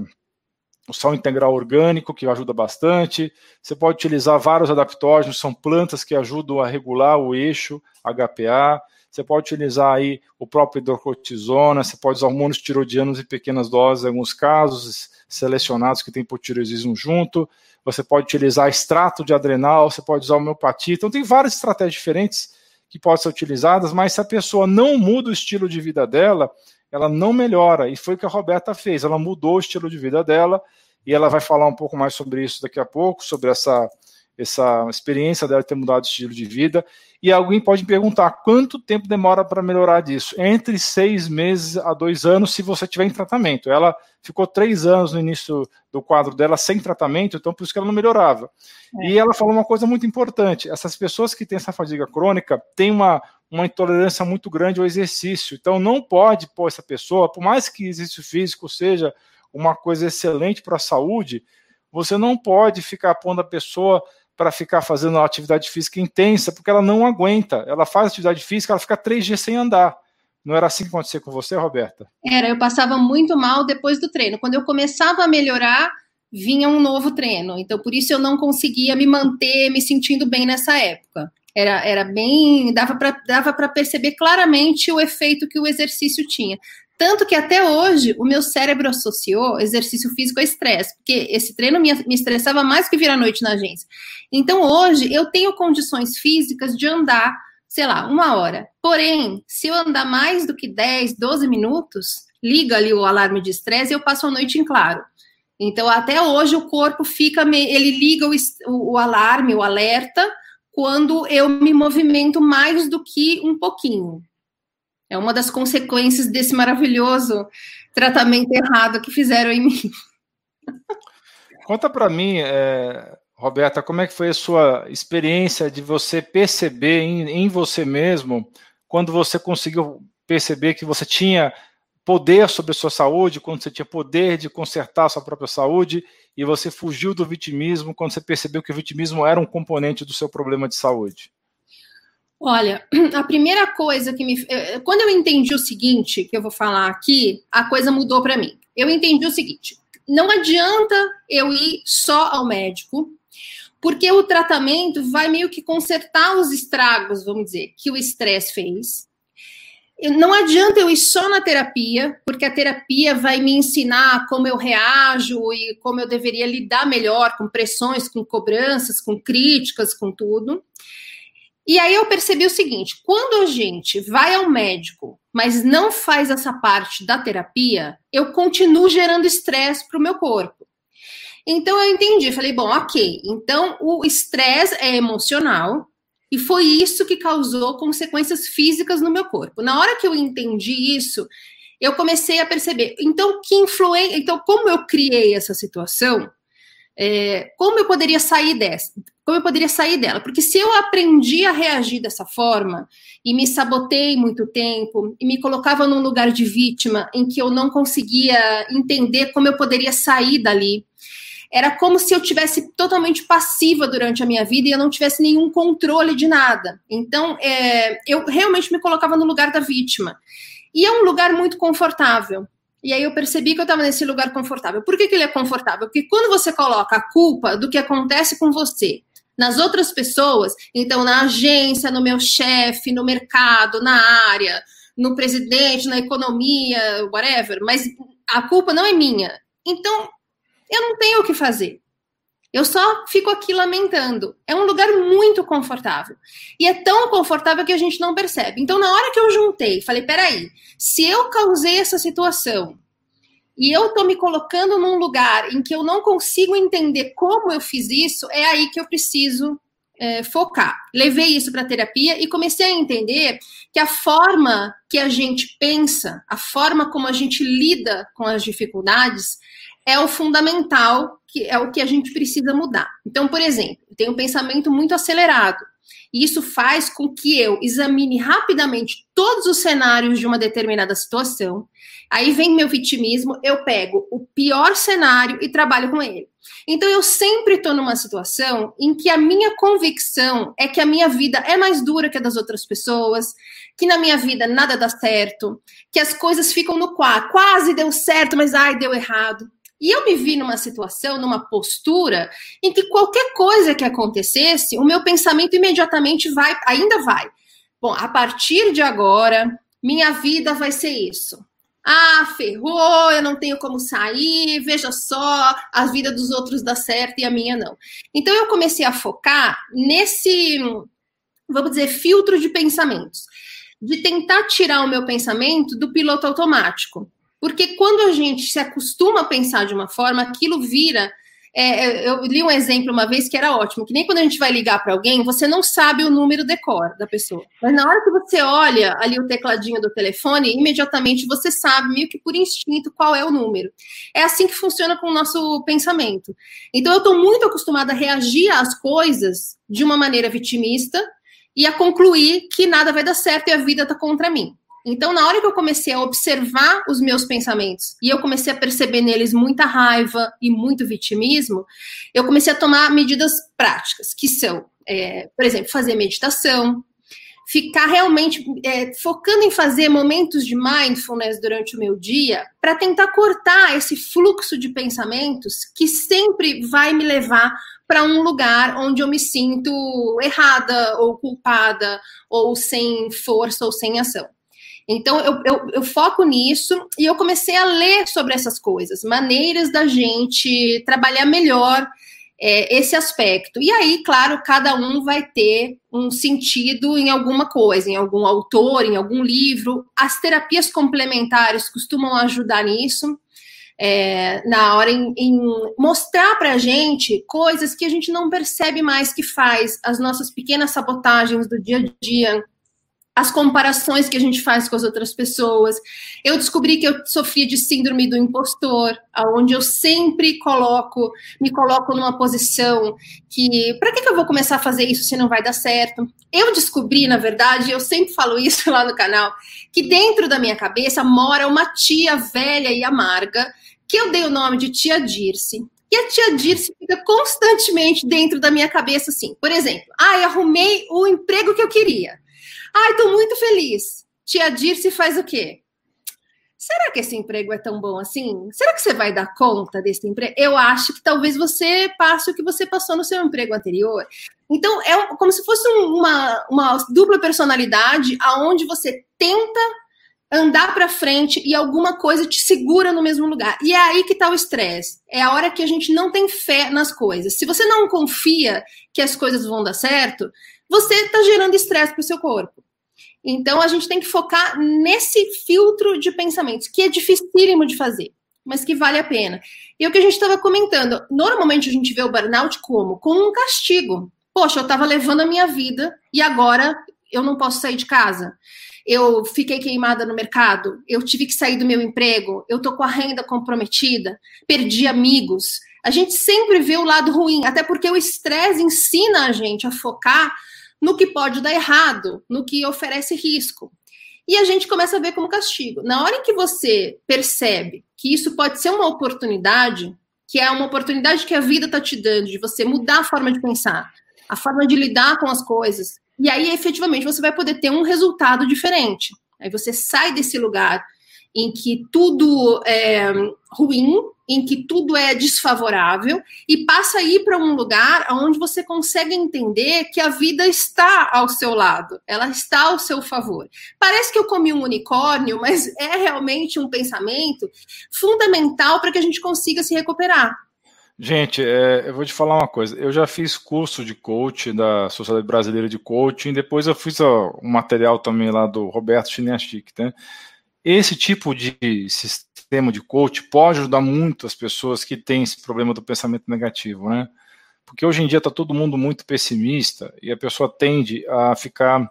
o sal integral orgânico, que ajuda bastante. Você pode utilizar vários adaptógenos, são plantas que ajudam a regular o eixo HPA. Você pode utilizar aí o próprio hidrocortisona, você pode usar hormônios tiroidianos em pequenas doses, em alguns casos selecionados que tem hipotireoidismo junto. Você pode utilizar extrato de adrenal, você pode usar homeopatia. Então tem várias estratégias diferentes que podem ser utilizadas, mas se a pessoa não muda o estilo de vida dela, ela não melhora. E foi o que a Roberta fez. Ela mudou o estilo de vida dela e ela vai falar um pouco mais sobre isso daqui a pouco, sobre essa, essa experiência dela ter mudado o estilo de vida. E alguém pode perguntar quanto tempo demora para melhorar disso? Entre seis meses a dois anos, se você tiver em tratamento. Ela ficou três anos no início do quadro dela sem tratamento, então por isso que ela não melhorava. É. E ela falou uma coisa muito importante: essas pessoas que têm essa fadiga crônica têm uma, uma intolerância muito grande ao exercício. Então não pode pôr essa pessoa, por mais que exercício físico seja uma coisa excelente para a saúde, você não pode ficar pondo a pessoa para ficar fazendo uma atividade física intensa, porque ela não aguenta. Ela faz atividade física, ela fica três dias sem andar. Não era assim que acontecia com você, Roberta? Era, eu passava muito mal depois do treino. Quando eu começava a melhorar, vinha um novo treino. Então, por isso eu não conseguia me manter me sentindo bem nessa época. Era, era bem. dava para dava perceber claramente o efeito que o exercício tinha. Tanto que até hoje o meu cérebro associou exercício físico a estresse, porque esse treino me, me estressava mais que vir à noite na agência. Então hoje eu tenho condições físicas de andar, sei lá, uma hora. Porém, se eu andar mais do que 10, 12 minutos, liga ali o alarme de estresse e eu passo a noite em claro. Então, até hoje, o corpo fica, ele liga o, o, o alarme, o alerta, quando eu me movimento mais do que um pouquinho. É uma das consequências desse maravilhoso tratamento errado que fizeram em mim. Conta para mim, é, Roberta, como é que foi a sua experiência de você perceber em, em você mesmo, quando você conseguiu perceber que você tinha poder sobre a sua saúde, quando você tinha poder de consertar a sua própria saúde, e você fugiu do vitimismo quando você percebeu que o vitimismo era um componente do seu problema de saúde? Olha, a primeira coisa que me. Eh, quando eu entendi o seguinte, que eu vou falar aqui, a coisa mudou para mim. Eu entendi o seguinte: não adianta eu ir só ao médico, porque o tratamento vai meio que consertar os estragos, vamos dizer, que o estresse fez. Não adianta eu ir só na terapia, porque a terapia vai me ensinar como eu reajo e como eu deveria lidar melhor com pressões, com cobranças, com críticas, com tudo. E aí eu percebi o seguinte: quando a gente vai ao médico, mas não faz essa parte da terapia, eu continuo gerando estresse para o meu corpo. Então eu entendi, falei, bom, ok, então o estresse é emocional e foi isso que causou consequências físicas no meu corpo. Na hora que eu entendi isso, eu comecei a perceber, então que influência, então como eu criei essa situação, é, como eu poderia sair dessa? Como eu poderia sair dela? Porque se eu aprendi a reagir dessa forma e me sabotei muito tempo e me colocava num lugar de vítima em que eu não conseguia entender como eu poderia sair dali, era como se eu tivesse totalmente passiva durante a minha vida e eu não tivesse nenhum controle de nada. Então, é, eu realmente me colocava no lugar da vítima. E é um lugar muito confortável. E aí eu percebi que eu estava nesse lugar confortável. Por que, que ele é confortável? Porque quando você coloca a culpa do que acontece com você nas outras pessoas, então na agência, no meu chefe, no mercado, na área, no presidente, na economia, whatever, mas a culpa não é minha. Então, eu não tenho o que fazer. Eu só fico aqui lamentando. É um lugar muito confortável. E é tão confortável que a gente não percebe. Então, na hora que eu juntei, falei: peraí, se eu causei essa situação e eu tô me colocando num lugar em que eu não consigo entender como eu fiz isso, é aí que eu preciso é, focar. Levei isso para terapia e comecei a entender que a forma que a gente pensa, a forma como a gente lida com as dificuldades, é o fundamental, que é o que a gente precisa mudar. Então, por exemplo, eu tenho um pensamento muito acelerado. E isso faz com que eu examine rapidamente todos os cenários de uma determinada situação. Aí vem meu vitimismo, eu pego o pior cenário e trabalho com ele. Então eu sempre estou numa situação em que a minha convicção é que a minha vida é mais dura que a das outras pessoas, que na minha vida nada dá certo, que as coisas ficam no quase, quase deu certo, mas ai, deu errado. E eu me vi numa situação, numa postura, em que qualquer coisa que acontecesse, o meu pensamento imediatamente vai, ainda vai. Bom, a partir de agora, minha vida vai ser isso. Ah, ferrou, eu não tenho como sair, veja só, a vida dos outros dá certo e a minha não. Então eu comecei a focar nesse, vamos dizer, filtro de pensamentos, de tentar tirar o meu pensamento do piloto automático. Porque quando a gente se acostuma a pensar de uma forma, aquilo vira. É, é, eu li um exemplo uma vez que era ótimo, que nem quando a gente vai ligar para alguém, você não sabe o número decor da pessoa. Mas na hora que você olha ali o tecladinho do telefone, imediatamente você sabe, meio que por instinto, qual é o número. É assim que funciona com o nosso pensamento. Então eu estou muito acostumada a reagir às coisas de uma maneira vitimista e a concluir que nada vai dar certo e a vida está contra mim. Então, na hora que eu comecei a observar os meus pensamentos e eu comecei a perceber neles muita raiva e muito vitimismo, eu comecei a tomar medidas práticas, que são, é, por exemplo, fazer meditação, ficar realmente é, focando em fazer momentos de mindfulness durante o meu dia, para tentar cortar esse fluxo de pensamentos que sempre vai me levar para um lugar onde eu me sinto errada ou culpada ou sem força ou sem ação. Então, eu, eu, eu, foco nisso e eu comecei a ler sobre essas coisas, maneiras da gente trabalhar melhor é, esse aspecto. E aí, claro, cada um vai ter um sentido em alguma coisa, em algum autor, em algum livro. As terapias complementares costumam ajudar nisso. É, na hora em, em mostrar para a gente coisas que a gente não percebe mais que faz, as nossas pequenas sabotagens do dia a dia, as comparações que a gente faz com as outras pessoas. Eu descobri que eu sofria de síndrome do impostor, aonde eu sempre coloco, me coloco numa posição que, para que, que eu vou começar a fazer isso se não vai dar certo? Eu descobri, na verdade, eu sempre falo isso lá no canal, que dentro da minha cabeça mora uma tia velha e amarga, que eu dei o nome de tia Dirce. E a tia Dirce fica constantemente dentro da minha cabeça assim. Por exemplo, ah, arrumei o emprego que eu queria. Ai, tô muito feliz. Tia Dirce faz o quê? Será que esse emprego é tão bom assim? Será que você vai dar conta desse emprego? Eu acho que talvez você passe o que você passou no seu emprego anterior. Então, é como se fosse uma, uma dupla personalidade aonde você tenta andar para frente e alguma coisa te segura no mesmo lugar. E é aí que está o estresse. É a hora que a gente não tem fé nas coisas. Se você não confia que as coisas vão dar certo, você está gerando estresse para o seu corpo. Então, a gente tem que focar nesse filtro de pensamentos, que é dificílimo de fazer, mas que vale a pena. E é o que a gente estava comentando, normalmente a gente vê o burnout como? Como um castigo. Poxa, eu estava levando a minha vida e agora eu não posso sair de casa. Eu fiquei queimada no mercado, eu tive que sair do meu emprego, eu tô com a renda comprometida, perdi amigos. A gente sempre vê o lado ruim, até porque o estresse ensina a gente a focar no que pode dar errado, no que oferece risco. E a gente começa a ver como castigo. Na hora em que você percebe que isso pode ser uma oportunidade, que é uma oportunidade que a vida está te dando, de você mudar a forma de pensar, a forma de lidar com as coisas, e aí efetivamente você vai poder ter um resultado diferente. Aí você sai desse lugar em que tudo é ruim, em que tudo é desfavorável e passa a ir para um lugar onde você consegue entender que a vida está ao seu lado, ela está ao seu favor. Parece que eu comi um unicórnio, mas é realmente um pensamento fundamental para que a gente consiga se recuperar. Gente, é, eu vou te falar uma coisa. Eu já fiz curso de coach da Sociedade Brasileira de Coaching, depois eu fiz ó, um material também lá do Roberto Chiniastic, né? Esse tipo de sistema de coach pode ajudar muito as pessoas que têm esse problema do pensamento negativo, né? Porque hoje em dia está todo mundo muito pessimista e a pessoa tende a ficar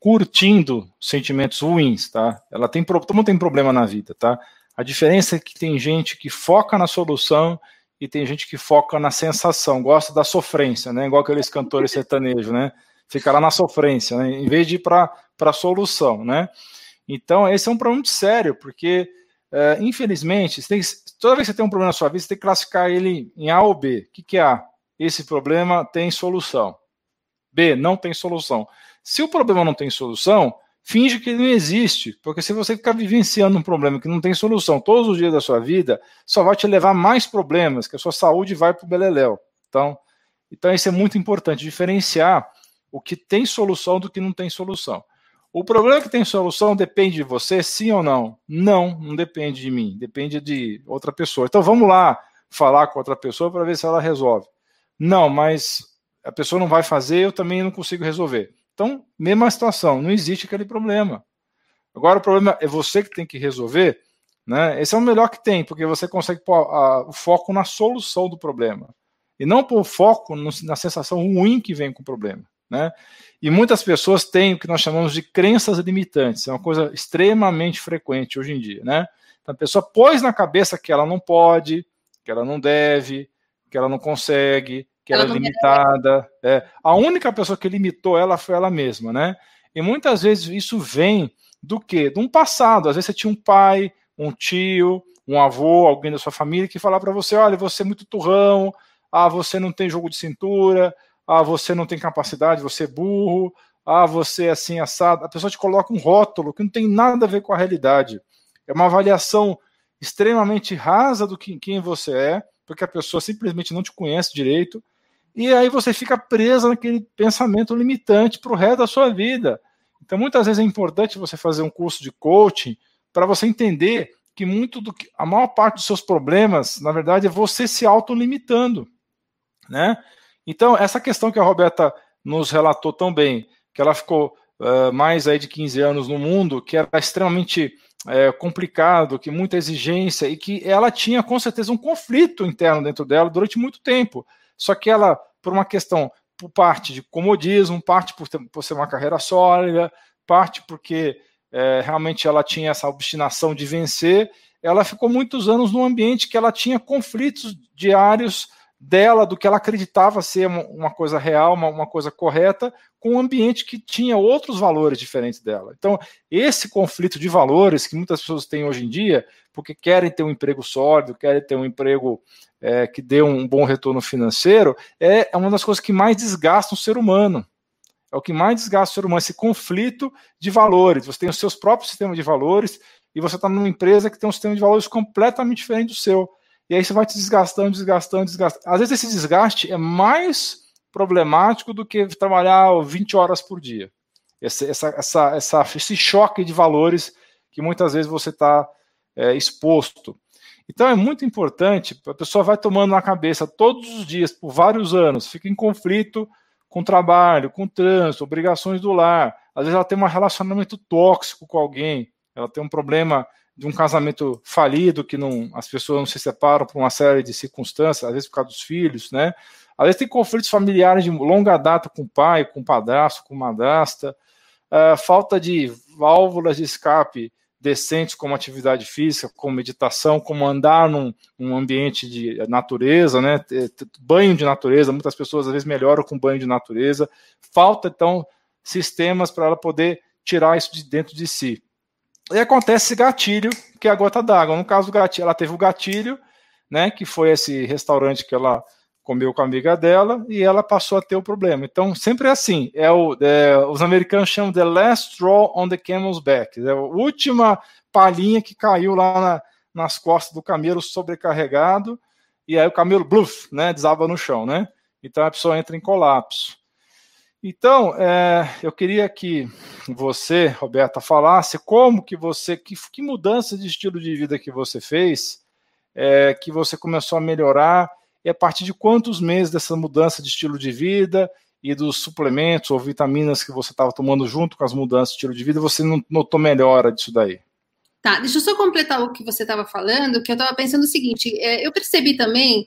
curtindo sentimentos ruins, tá? Ela tem todo mundo tem problema na vida, tá? A diferença é que tem gente que foca na solução e tem gente que foca na sensação, gosta da sofrência, né? Igual aqueles cantores sertanejos, né? Fica lá na sofrência, né? Em vez de ir para a solução, né? Então, esse é um problema muito sério, porque, é, infelizmente, tem, toda vez que você tem um problema na sua vida, você tem que classificar ele em A ou B. O que, que é A? Esse problema tem solução. B, não tem solução. Se o problema não tem solução, finge que ele não existe, porque se você ficar vivenciando um problema que não tem solução todos os dias da sua vida, só vai te levar mais problemas, que a sua saúde vai para o beleléu. Então, então, isso é muito importante, diferenciar o que tem solução do que não tem solução. O problema que tem solução depende de você, sim ou não? Não, não depende de mim, depende de outra pessoa. Então vamos lá falar com outra pessoa para ver se ela resolve. Não, mas a pessoa não vai fazer, eu também não consigo resolver. Então, mesma situação, não existe aquele problema. Agora o problema é você que tem que resolver, né? Esse é o melhor que tem, porque você consegue pôr a, o foco na solução do problema e não pôr o foco no, na sensação ruim que vem com o problema, né? E muitas pessoas têm o que nós chamamos de crenças limitantes, é uma coisa extremamente frequente hoje em dia, né? Então, a pessoa pôs na cabeça que ela não pode, que ela não deve, que ela não consegue, que ela, ela é limitada. É. A única pessoa que limitou ela foi ela mesma, né? E muitas vezes isso vem do quê? De um passado. Às vezes você tinha um pai, um tio, um avô, alguém da sua família que falava para você: olha, você é muito turrão, ah, você não tem jogo de cintura, ah, você não tem capacidade, você é burro, ah, você é assim assado. A pessoa te coloca um rótulo que não tem nada a ver com a realidade. É uma avaliação extremamente rasa do que quem você é, porque a pessoa simplesmente não te conhece direito. E aí você fica presa naquele pensamento limitante para o resto da sua vida. Então, muitas vezes é importante você fazer um curso de coaching para você entender que muito do que a maior parte dos seus problemas, na verdade, é você se autolimitando, né? Então, essa questão que a Roberta nos relatou tão bem, que ela ficou uh, mais aí de 15 anos no mundo, que era extremamente é, complicado, que muita exigência e que ela tinha com certeza um conflito interno dentro dela durante muito tempo. Só que ela, por uma questão, por parte de comodismo, parte por, ter, por ser uma carreira sólida, parte porque é, realmente ela tinha essa obstinação de vencer, ela ficou muitos anos num ambiente que ela tinha conflitos diários dela, do que ela acreditava ser uma, coisa real, uma, uma, coisa correta, com um ambiente que tinha outros valores diferentes dela. Então, esse conflito de valores que muitas pessoas têm hoje em dia, porque querem ter um emprego sólido, querem ter um emprego é, que dê um bom retorno financeiro, é, é uma das coisas que mais desgasta o ser humano. É o que mais desgasta o ser humano, esse conflito de valores. Você tem os seus próprios sistemas de valores e você está numa empresa que tem um sistema de valores completamente diferente do seu. E aí você vai te desgastando, desgastando, desgastando. Às vezes esse desgaste é mais problemático do que trabalhar 20 horas por dia. Esse, essa, essa, essa, esse choque de valores que muitas vezes você está é, exposto. Então é muito importante, a pessoa vai tomando na cabeça todos os dias, por vários anos, fica em conflito com o trabalho, com o trânsito, obrigações do lar. Às vezes ela tem um relacionamento tóxico com alguém, ela tem um problema de um casamento falido, que não, as pessoas não se separam por uma série de circunstâncias, às vezes por causa dos filhos, né? Às vezes tem conflitos familiares de longa data com o pai, com o padrasto, com madrasta, uh, falta de válvulas de escape decentes como atividade física, como meditação, como andar num, num, ambiente de natureza, né? Banho de natureza, muitas pessoas às vezes melhoram com banho de natureza. Falta então sistemas para ela poder tirar isso de dentro de si. E acontece esse gatilho, que é a gota d'água. No caso gatilho, ela teve o gatilho, né, que foi esse restaurante que ela comeu com a amiga dela e ela passou a ter o problema. Então, sempre é assim. É o, é, os americanos chamam de last straw on the camel's back. É a última palhinha que caiu lá na, nas costas do camelo sobrecarregado e aí o camelo, bluff, né, desaba no chão, né? Então a pessoa entra em colapso. Então, é, eu queria que você, Roberta, falasse como que você, que, que mudança de estilo de vida que você fez, é, que você começou a melhorar, e a partir de quantos meses dessa mudança de estilo de vida e dos suplementos ou vitaminas que você estava tomando junto com as mudanças de estilo de vida, você notou melhora disso daí? Tá, deixa eu só completar o que você estava falando, que eu estava pensando o seguinte, é, eu percebi também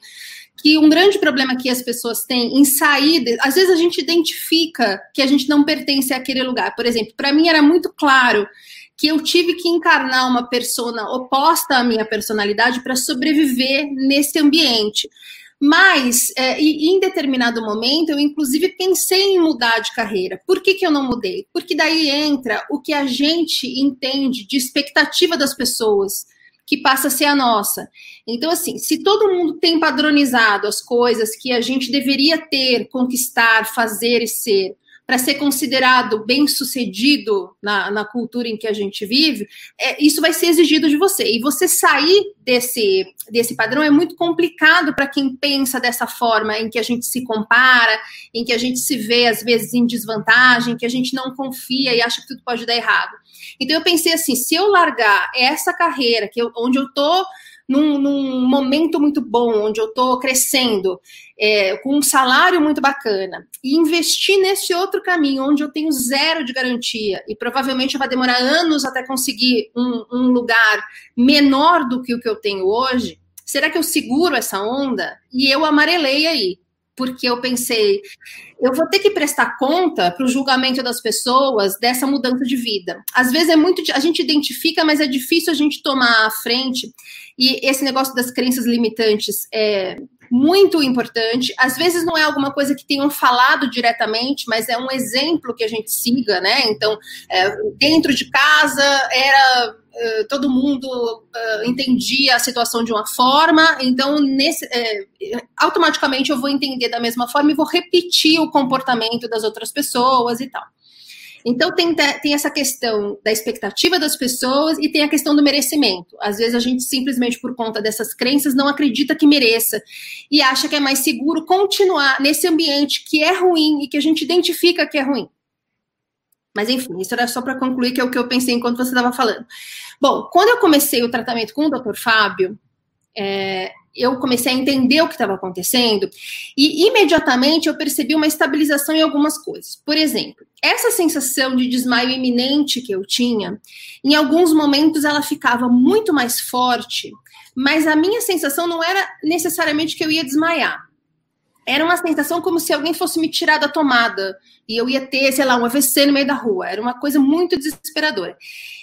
que um grande problema que as pessoas têm em sair, às vezes a gente identifica que a gente não pertence àquele lugar. Por exemplo, para mim era muito claro que eu tive que encarnar uma persona oposta à minha personalidade para sobreviver nesse ambiente. Mas, é, em determinado momento, eu inclusive pensei em mudar de carreira. Por que, que eu não mudei? Porque daí entra o que a gente entende de expectativa das pessoas que passa a ser a nossa. Então, assim, se todo mundo tem padronizado as coisas que a gente deveria ter, conquistar, fazer e ser, para ser considerado bem sucedido na, na, cultura em que a gente vive, é, isso vai ser exigido de você. E você sair desse, desse padrão é muito complicado para quem pensa dessa forma, em que a gente se compara, em que a gente se vê, às vezes, em desvantagem, que a gente não confia e acha que tudo pode dar errado. Então eu pensei assim, se eu largar essa carreira, que eu, onde eu estou num, num, momento muito bom, onde eu estou crescendo, é, com um salário muito bacana, e investir nesse outro caminho, onde eu tenho zero de garantia, e provavelmente vai demorar anos até conseguir um, um lugar menor do que o que eu tenho hoje, será que eu seguro essa onda? E eu amarelei aí porque eu pensei, eu vou ter que prestar conta para o julgamento das pessoas dessa mudança de vida. Às vezes é muito, a gente identifica, mas é difícil a gente tomar a frente. E esse negócio das crenças limitantes é muito importante. Às vezes não é alguma coisa que tenham falado diretamente, mas é um exemplo que a gente siga, né? Então, é, dentro de casa era Uh, todo mundo uh, entendia a situação de uma forma, então nesse, é, automaticamente eu vou entender da mesma forma e vou repetir o comportamento das outras pessoas e tal. Então tem, tem essa questão da expectativa das pessoas e tem a questão do merecimento. Às vezes a gente simplesmente por conta dessas crenças não acredita que mereça e acha que é mais seguro continuar nesse ambiente que é ruim e que a gente identifica que é ruim. Mas enfim, isso era só para concluir que é o que eu pensei enquanto você estava falando. Bom, quando eu comecei o tratamento com o Dr. Fábio, é, eu comecei a entender o que estava acontecendo e imediatamente eu percebi uma estabilização em algumas coisas. Por exemplo, essa sensação de desmaio iminente que eu tinha, em alguns momentos ela ficava muito mais forte, mas a minha sensação não era necessariamente que eu ia desmaiar. Era uma sensação como se alguém fosse me tirar da tomada e eu ia ter, sei lá, um AVC no meio da rua. Era uma coisa muito desesperadora.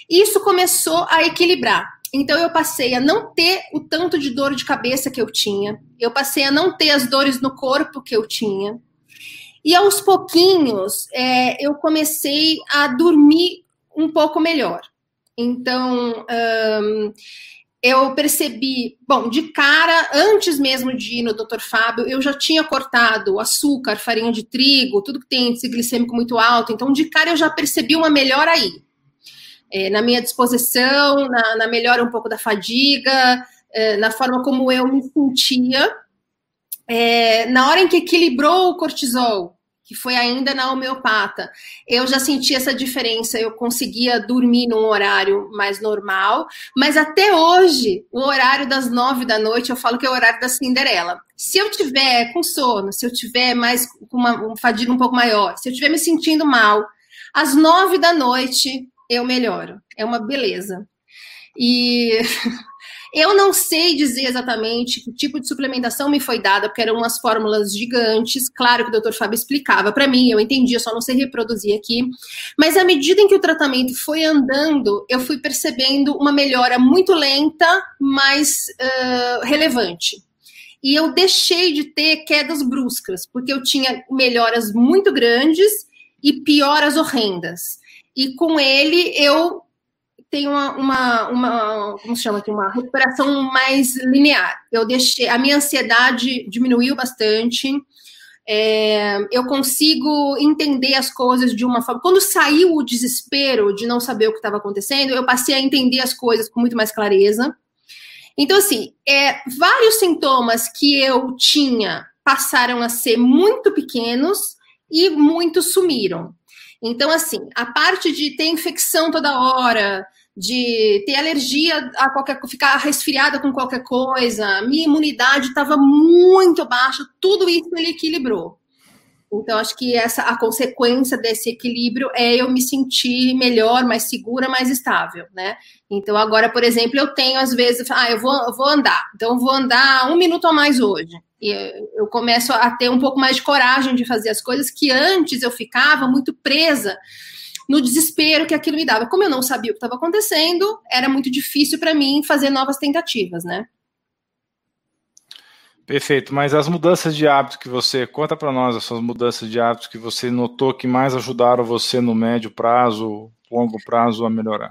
Isso começou a equilibrar. Então eu passei a não ter o tanto de dor de cabeça que eu tinha, eu passei a não ter as dores no corpo que eu tinha. E aos pouquinhos é, eu comecei a dormir um pouco melhor. Então eu percebi, bom, de cara, antes mesmo de ir no Dr. Fábio, eu já tinha cortado açúcar, farinha de trigo, tudo que tem índice glicêmico muito alto. Então, de cara, eu já percebi uma melhora aí é, na minha disposição, na, na, melhora um pouco da fadiga, é, na forma como eu me sentia. É, na hora em que equilibrou o cortisol, que foi ainda na homeopata, eu já senti essa diferença. Eu conseguia dormir num horário mais normal, mas até hoje, o horário das nove da noite, eu falo que é o horário da Cinderela. Se eu tiver com sono, se eu tiver mais com uma, uma fadiga um pouco maior, se eu tiver me sentindo mal, às nove da noite eu melhoro. É uma beleza. E eu não sei dizer exatamente que tipo de suplementação me foi dada, porque eram umas fórmulas gigantes. Claro que o Dr. Fábio explicava para mim, eu entendia, só não sei reproduzir aqui. Mas à medida em que o tratamento foi andando, eu fui percebendo uma melhora muito lenta, mas uh, relevante. E eu deixei de ter quedas bruscas, porque eu tinha melhoras muito grandes e pioras horrendas e com ele eu tenho uma, uma, uma, como se chama aqui, uma recuperação mais linear. Eu deixei, a minha ansiedade diminuiu bastante. É, eu consigo entender as coisas de uma forma. Quando saiu o desespero de não saber o que estava acontecendo, eu passei a entender as coisas com muito mais clareza. Então, assim, é, vários sintomas que eu tinha passaram a ser muito pequenos e muitos sumiram. Então, assim, a parte de ter infecção toda hora, de ter alergia a qualquer ficar resfriada com qualquer coisa, minha imunidade estava muito baixa, tudo isso ele equilibrou. Então, acho que essa a consequência desse equilíbrio é eu me sentir melhor, mais segura, mais estável, né? Então, agora, por exemplo, eu tenho às vezes, ah, eu vou, eu vou andar, então eu vou andar um minuto a mais hoje. E eu começo a ter um pouco mais de coragem de fazer as coisas que antes eu ficava muito presa no desespero que aquilo me dava. Como eu não sabia o que estava acontecendo, era muito difícil para mim fazer novas tentativas, né? Perfeito, mas as mudanças de hábito que você conta para nós, essas mudanças de hábitos que você notou que mais ajudaram você no médio prazo, longo prazo a melhorar?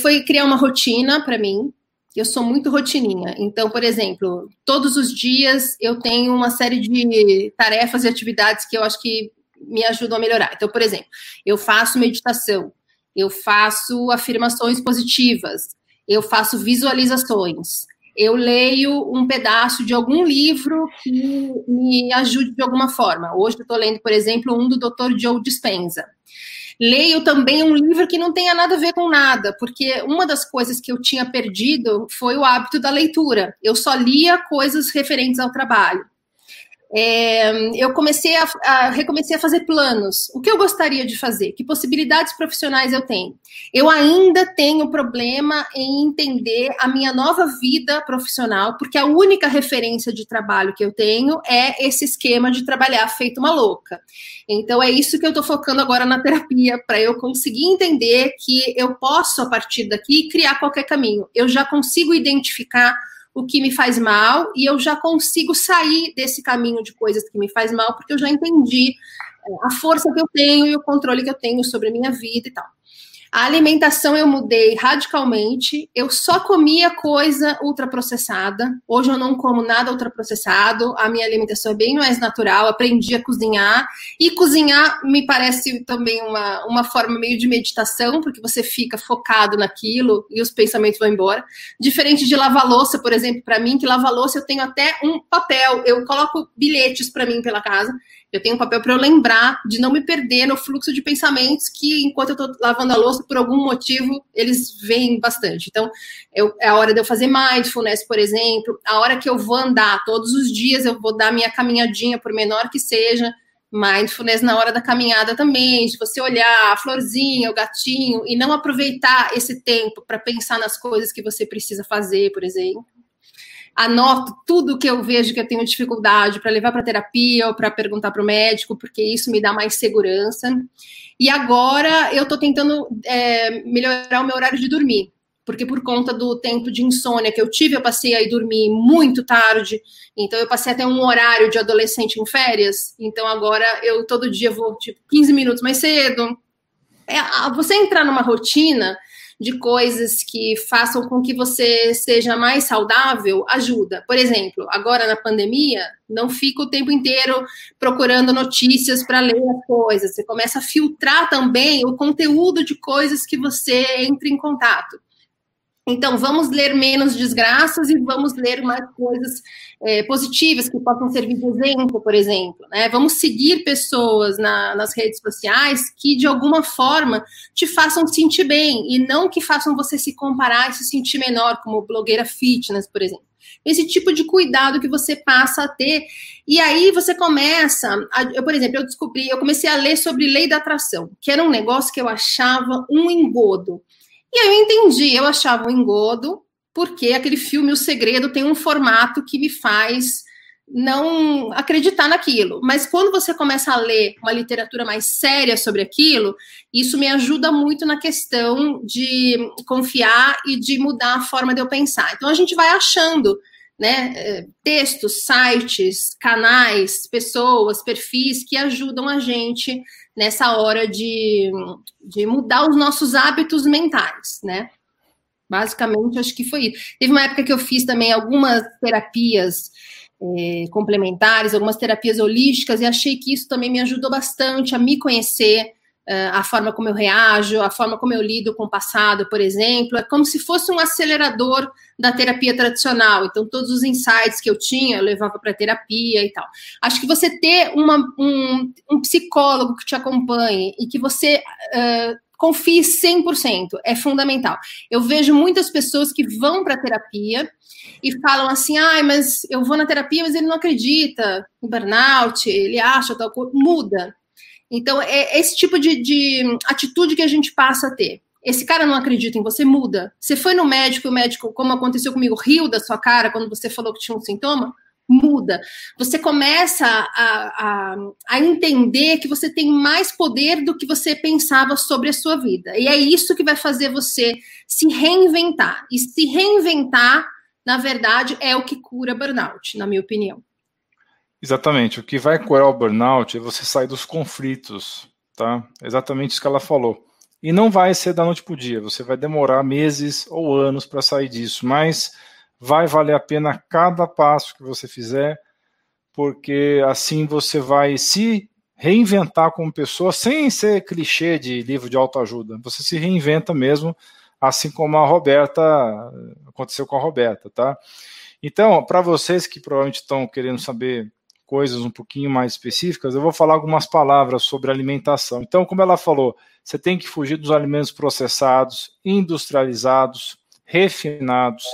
Foi criar uma rotina para mim. Eu sou muito rotininha. Então, por exemplo, todos os dias eu tenho uma série de tarefas e atividades que eu acho que me ajudam a melhorar. Então, por exemplo, eu faço meditação, eu faço afirmações positivas, eu faço visualizações, eu leio um pedaço de algum livro que me ajude de alguma forma. Hoje eu estou lendo, por exemplo, um do Dr. Joe Dispenza. Leio também um livro que não tenha nada a ver com nada, porque uma das coisas que eu tinha perdido foi o hábito da leitura. Eu só lia coisas referentes ao trabalho é, eu comecei a, a, recomecei a fazer planos. O que eu gostaria de fazer? Que possibilidades profissionais eu tenho? Eu ainda tenho problema em entender a minha nova vida profissional, porque a única referência de trabalho que eu tenho é esse esquema de trabalhar feito uma louca. Então é isso que eu estou focando agora na terapia, para eu conseguir entender que eu posso, a partir daqui, criar qualquer caminho. Eu já consigo identificar o que me faz mal e eu já consigo sair desse caminho de coisas que me faz mal, porque eu já entendi é, a força que eu tenho e o controle que eu tenho sobre a minha vida e tal. A alimentação eu mudei radicalmente. Eu só comia coisa ultraprocessada. Hoje eu não como nada ultraprocessado. A minha alimentação é bem mais natural. Aprendi a cozinhar. E cozinhar me parece também uma, uma forma meio de meditação, porque você fica focado naquilo e os pensamentos vão embora. Diferente de lavar louça, por exemplo, para mim, que lavar louça eu tenho até um papel. Eu coloco bilhetes para mim pela casa Eu tenho um papel para eu lembrar de não me perder no fluxo de pensamentos que, enquanto eu estou lavando a louça, por algum motivo, eles vêm bastante. Então, eu, é a hora de eu fazer mindfulness, por exemplo, a hora que eu vou andar todos os dias, eu vou dar minha caminhadinha, por menor que seja, mindfulness na hora da caminhada também, de você olhar a florzinha, o gatinho, e não aproveitar esse tempo para pensar nas coisas que você precisa fazer, por exemplo anoto tudo que eu vejo que eu tenho dificuldade para levar para terapia ou para perguntar para o médico, porque isso me dá mais segurança. E agora eu estou tentando é, melhorar o meu horário de dormir, porque por conta do tempo de insônia que eu tive, eu passei a dormir muito tarde, então eu passei até um horário de adolescente em férias, então agora eu todo dia vou tipo 15 minutos mais cedo. É, você entrar numa rotina de coisas que façam com que você seja mais saudável ajuda. Por exemplo, agora na pandemia, não fica o tempo inteiro procurando notícias para ler as coisas. Você começa a filtrar também o conteúdo de coisas que você entra em contato. Então, vamos ler menos desgraças e vamos ler mais coisas é, positivas que possam servir de exemplo, por exemplo. Né? Vamos seguir pessoas na, nas redes sociais que, de alguma forma, te façam sentir bem e não que façam você se comparar e se sentir menor, como blogueira fitness, por exemplo. Esse tipo de cuidado que você passa a ter. E aí você começa. A, eu, por exemplo, eu descobri, eu comecei a ler sobre lei da atração, que era um negócio que eu achava um engodo. E aí eu entendi, eu achava um engodo, porque aquele filme O Segredo tem um formato que me faz não acreditar naquilo. Mas quando você começa a ler uma literatura mais séria sobre aquilo, isso me ajuda muito na questão de confiar e de mudar a forma de eu pensar. Então a gente vai achando né, eh, textos, sites, canais, pessoas, perfis que ajudam a gente nessa hora de, de mudar os nossos hábitos mentais, né? Basicamente, acho que foi isso. Teve uma época que eu fiz também algumas terapias é, complementares, algumas terapias holísticas, e achei que isso também me ajudou bastante a me conhecer, a forma como eu reajo, a forma como eu lido com o passado, por exemplo, é como se fosse um acelerador da terapia tradicional. Então, todos os insights que eu tinha, eu levava para terapia e tal. Acho que você ter uma, um, um, psicólogo que te acompanhe e que você uh, confie 100% é fundamental. Eu vejo muitas pessoas que vão para terapia e falam assim: ai, mas eu vou na terapia, mas ele não acredita no burnout, ele acha tal coisa. Muda então, é esse tipo de, de atitude que a gente passa a ter. Esse cara não acredita em você, muda. Você foi no médico, o médico, como aconteceu comigo, riu da sua cara quando você falou que tinha um sintoma, muda. Você começa a, a, a, entender que você tem mais poder do que você pensava sobre a sua vida. E é isso que vai fazer você se reinventar. E se reinventar, na verdade, é o que cura burnout, na minha opinião. Exatamente. O que vai curar o burnout é você sair dos conflitos, tá? Exatamente isso que ela falou. E não vai ser da noite para o dia. Você vai demorar meses ou anos para sair disso, mas vai valer a pena cada passo que você fizer, porque assim você vai se reinventar como pessoa, sem ser clichê de livro de autoajuda. Você se reinventa mesmo, assim como a Roberta aconteceu com a Roberta, tá? Então, para vocês que provavelmente estão querendo saber coisas um pouquinho mais específicas, eu vou falar algumas palavras sobre alimentação. Então, como ela falou, você tem que fugir dos alimentos processados, industrializados, refinados,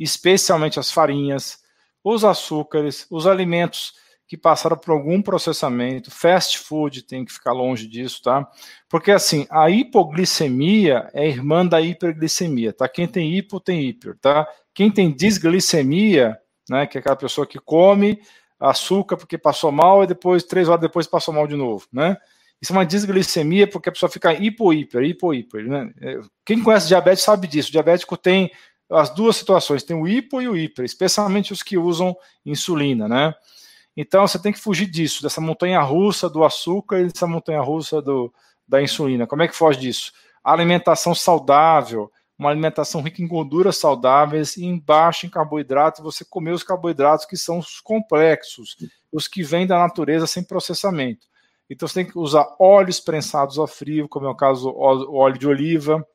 especialmente as farinhas, os açúcares, os alimentos que passaram por algum processamento, fast food tem que ficar longe disso, tá? Porque assim, a hipoglicemia é irmã da hiperglicemia, tá? Quem tem hipo tem hiper, tá? Quem tem disglicemia, né, que é aquela pessoa que come açúcar porque passou mal e depois, três horas depois, passou mal de novo, né? Isso é uma desglicemia porque a pessoa fica hipo-hiper, hipo-hiper, né? É, quem conhece diabetes sabe disso. O diabético tem as duas situações, tem o hipo e o hiper, especialmente os que usam insulina, né? Então você tem que fugir disso, dessa montanha russa do açúcar e dessa montanha russa do, da insulina. Como é que foge disso? alimentação saudável, uma alimentação rica em gorduras saudáveis e baixa em carboidratos, você comer os carboidratos que são os complexos, os que vêm da natureza sem processamento. Então você tem que usar óleos prensados a frio, como é o caso o óleo de oliva,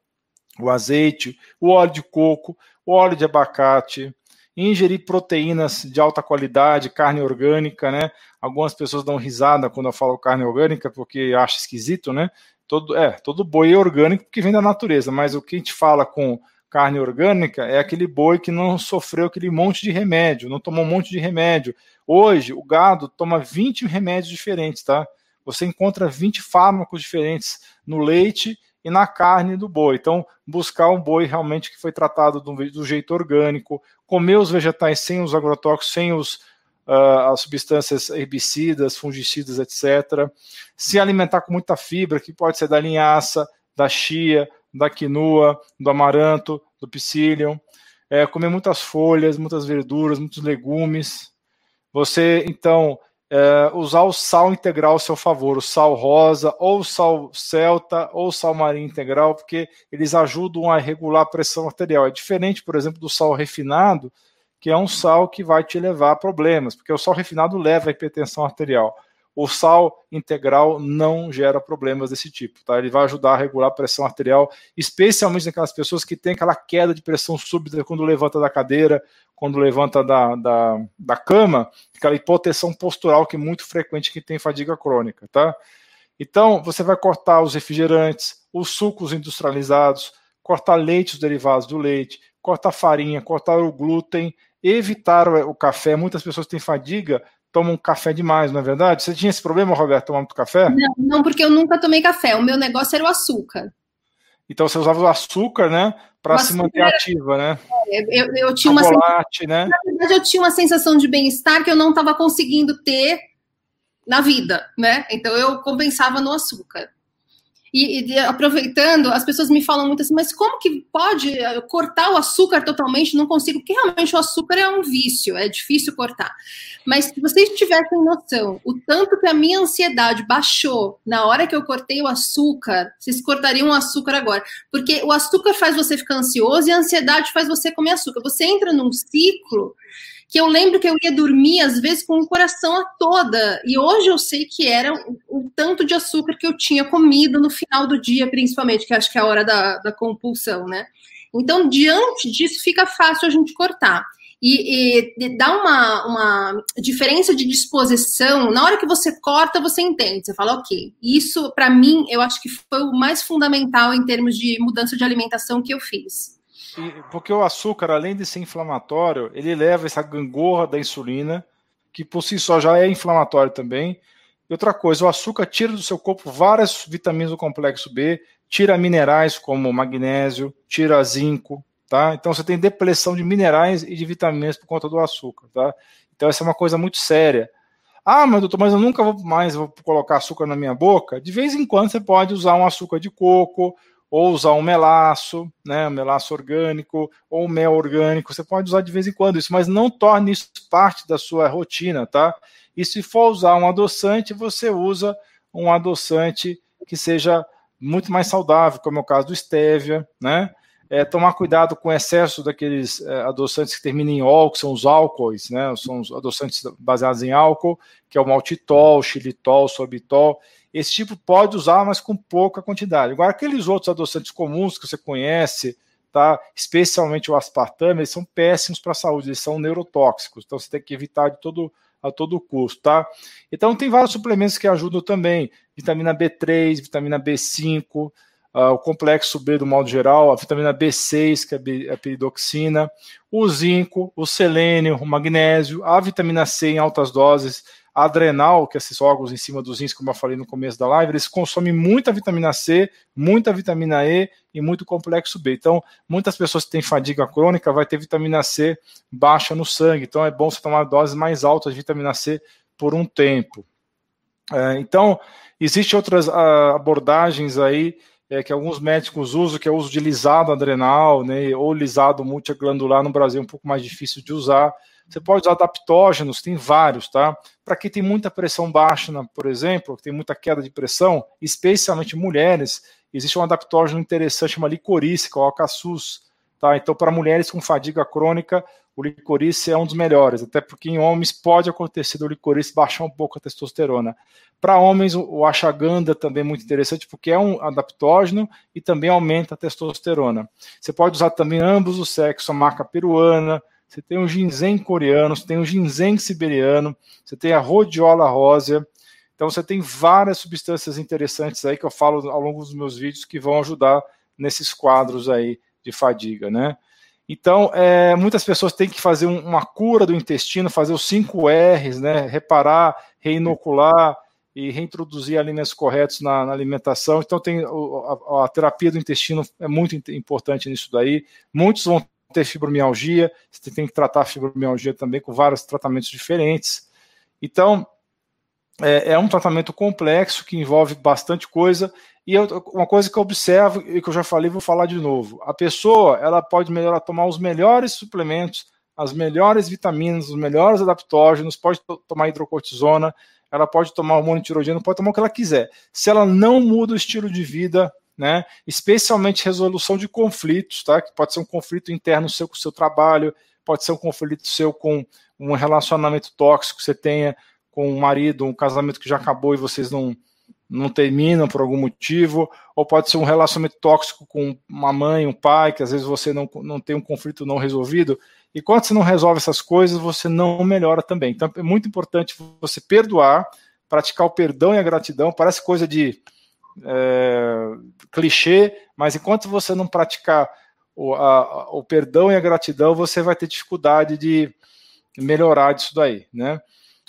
o azeite, o óleo de coco, o óleo de abacate. ingerir proteínas de alta qualidade, carne orgânica, né? Algumas pessoas dão risada quando eu falo carne orgânica porque acham esquisito, né? Todo, é, todo boi é orgânico porque vem da natureza, mas o que a gente fala com carne orgânica é aquele boi que não sofreu aquele monte de remédio, não tomou um monte de remédio. Hoje, o gado toma 20 remédios diferentes, tá? Você encontra 20 fármacos diferentes no leite e na carne do boi. Então, buscar um boi realmente que foi tratado do, do jeito orgânico, comer os vegetais sem os agrotóxicos, sem os, as substâncias herbicidas, fungicidas, etc. Se alimentar com muita fibra, que pode ser da linhaça, da chia, da quinoa, do amaranto, do psyllium. É, comer muitas folhas, muitas verduras, muitos legumes. Você, então, é, usar o sal integral ao seu favor, o sal rosa, ou sal celta, ou sal marinho integral, porque eles ajudam a regular a pressão arterial. É diferente, por exemplo, do sal refinado, que é um sal que vai te levar a problemas, porque o sal refinado leva a hipertensão arterial. O sal integral não gera problemas desse tipo, tá? Ele vai ajudar a regular a pressão arterial, especialmente naquelas pessoas que têm aquela queda de pressão súbita quando levanta da cadeira, quando levanta da, da, da cama, aquela hipotensão postural que é muito frequente que tem fadiga crônica, tá? Então, você vai cortar os refrigerantes, os sucos industrializados, cortar leite, os derivados do leite, cortar farinha, cortar o glúten, evitar o café. Muitas pessoas têm fadiga tomam café demais, não é verdade? Você tinha esse problema, Roberto, tomar muito café? Não, não, porque eu nunca tomei café. O meu negócio era o açúcar. Então você usava o açúcar, né, para se manter era... ativa, né? É, eu, eu tinha uma sensação... né? Na verdade, eu tinha uma sensação de bem-estar que eu não estava conseguindo ter na vida, né? Então eu compensava no açúcar. E, e, aproveitando, as pessoas me falam muito assim, mas como que pode eh, cortar o açúcar totalmente? Não consigo, porque realmente o açúcar é um vício, é difícil cortar. Mas se vocês tivessem noção, o tanto que a minha ansiedade baixou na hora que eu cortei o açúcar, vocês cortariam o açúcar agora. Porque o açúcar faz você ficar ansioso e a ansiedade faz você comer açúcar. Você entra num ciclo que eu lembro que eu ia dormir, às vezes, com o coração a toda. E hoje eu sei que era o, tanto de açúcar que eu tinha comido no final do dia, principalmente, que acho que é a hora da, da compulsão, né? Então, diante disso, fica fácil a gente cortar. E, e, dá uma, uma diferença de disposição. Na hora que você corta, você entende. Você fala, ok. Isso, para mim, eu acho que foi o mais fundamental em termos de mudança de alimentação que eu fiz porque o açúcar, além de ser inflamatório, ele leva essa gangorra da insulina, que por si só já é inflamatório também. E outra coisa, o açúcar tira do seu corpo várias vitaminas do complexo B, tira minerais como magnésio, tira zinco, tá? Então você tem depressão de minerais e de vitaminas por conta do açúcar, tá? Então essa é uma coisa muito séria. Ah, mas doutor, mas eu nunca vou mais vou colocar açúcar na minha boca. De vez em quando você pode usar um açúcar de coco, ou usar um melaço, né, um melaço orgânico, ou mel orgânico, você pode usar de vez em quando isso, mas não torne isso parte da sua rotina, tá? E se for usar um adoçante, você usa um adoçante que seja muito mais saudável, como é o caso do stevia, né? É, tomar cuidado com o excesso daqueles é, adoçantes que terminam em ol, que são os álcoois, né? São os adoçantes baseados em álcool, que é o maltitol, xilitol, sorbitol. Esse tipo pode usar, mas com pouca quantidade. Agora, aqueles outros adoçantes comuns que você conhece, tá? especialmente o aspartame, eles são péssimos para a saúde, eles são neurotóxicos, então você tem que evitar de todo, a todo custo. Tá? Então, tem vários suplementos que ajudam também: vitamina B3, vitamina B5. Uh, ah, o complexo B do modo geral, a vitamina B6, que é a peridoxina, o zinco, o selênio, o magnésio, a vitamina C em altas doses, a adrenal, que é esses órgãos em cima dos rins, como eu falei no começo da live, eles consomem muita vitamina C, muita vitamina E e muito complexo B. Então, muitas pessoas que têm fadiga crônica vai ter vitamina C baixa no sangue. Então, é bom você tomar doses mais altas de vitamina C por um tempo. É, então, existem outras uh, abordagens aí é, que alguns médicos usam, que é o uso de lisado adrenal, né, ou lisado multiglandular no Brasil é um pouco mais difícil de usar. Você pode usar adaptógenos, tem vários, tá? Para quem tem muita pressão baixa, por exemplo, tem muita queda de pressão, especialmente mulheres, existe um adaptógeno interessante, uma licorice, que é o alcaçuz, tá? Então, para mulheres com fadiga crônica, o licorice é um dos melhores, até porque em homens pode acontecer do licorice baixar um pouco a testosterona. Para homens, o ashwagandha também é muito interessante, porque é um adaptógeno e também aumenta a testosterona. Você pode usar também ambos os sexos, a marca peruana, você tem o ginseng coreano, você tem o ginseng siberiano, você tem a rhodiola rósea. Então você tem várias substâncias interessantes aí que eu falo ao longo dos meus vídeos que vão ajudar nesses quadros aí de fadiga, né? Então, é, muitas pessoas têm que fazer um, uma cura do intestino, fazer os 5 R's, né? Reparar, reinocular e reintroduzir alimentos corretos na, na alimentação. Então, tem a, a, terapia do intestino é muito importante nisso daí. Muitos vão ter fibromialgia, você tem que tratar a fibromialgia também com vários tratamentos diferentes. Então, é, é, um tratamento complexo que envolve bastante coisa. E eu, uma coisa que eu observo e que eu já falei, vou falar de novo: a pessoa ela pode melhorar tomar os melhores suplementos, as melhores vitaminas, os melhores adaptógenos, pode tomar hidrocortisona, ela pode tomar hormônio tiroidino, pode tomar o que ela quiser. Se ela não muda o estilo de vida, né, especialmente resolução de conflitos, tá, que pode ser um conflito interno seu com o seu trabalho, pode ser um conflito seu com um relacionamento tóxico que você tenha com um marido, um casamento que já acabou e vocês não, não terminam por algum motivo, ou pode ser um relacionamento tóxico com uma mãe, um pai, que às vezes você não, não tem um conflito não resolvido. E quando você não resolve essas coisas, você não melhora também. Então é muito importante você perdoar, praticar o perdão e a gratidão. Parece coisa de é, clichê, mas enquanto você não praticar o, a, o perdão e a gratidão, você vai ter dificuldade de melhorar disso daí, né?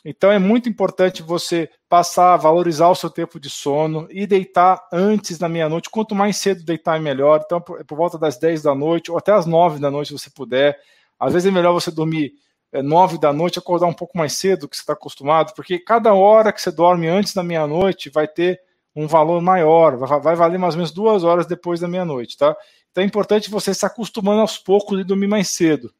Então é muito importante você passar a valorizar o seu tempo de sono e deitar antes da meia-noite. Quanto mais cedo deitar é melhor. Então, por, por, volta das 10 da noite ou até as 9 da noite, se você puder. Às vezes é melhor você dormir é, 9 da noite, acordar um pouco mais cedo, que você está acostumado, porque cada hora que você dorme antes da meia-noite vai ter um valor maior, vai, vai valer mais ou menos duas horas depois da meia-noite, tá? Então é importante você se acostumando aos poucos e dormir mais cedo,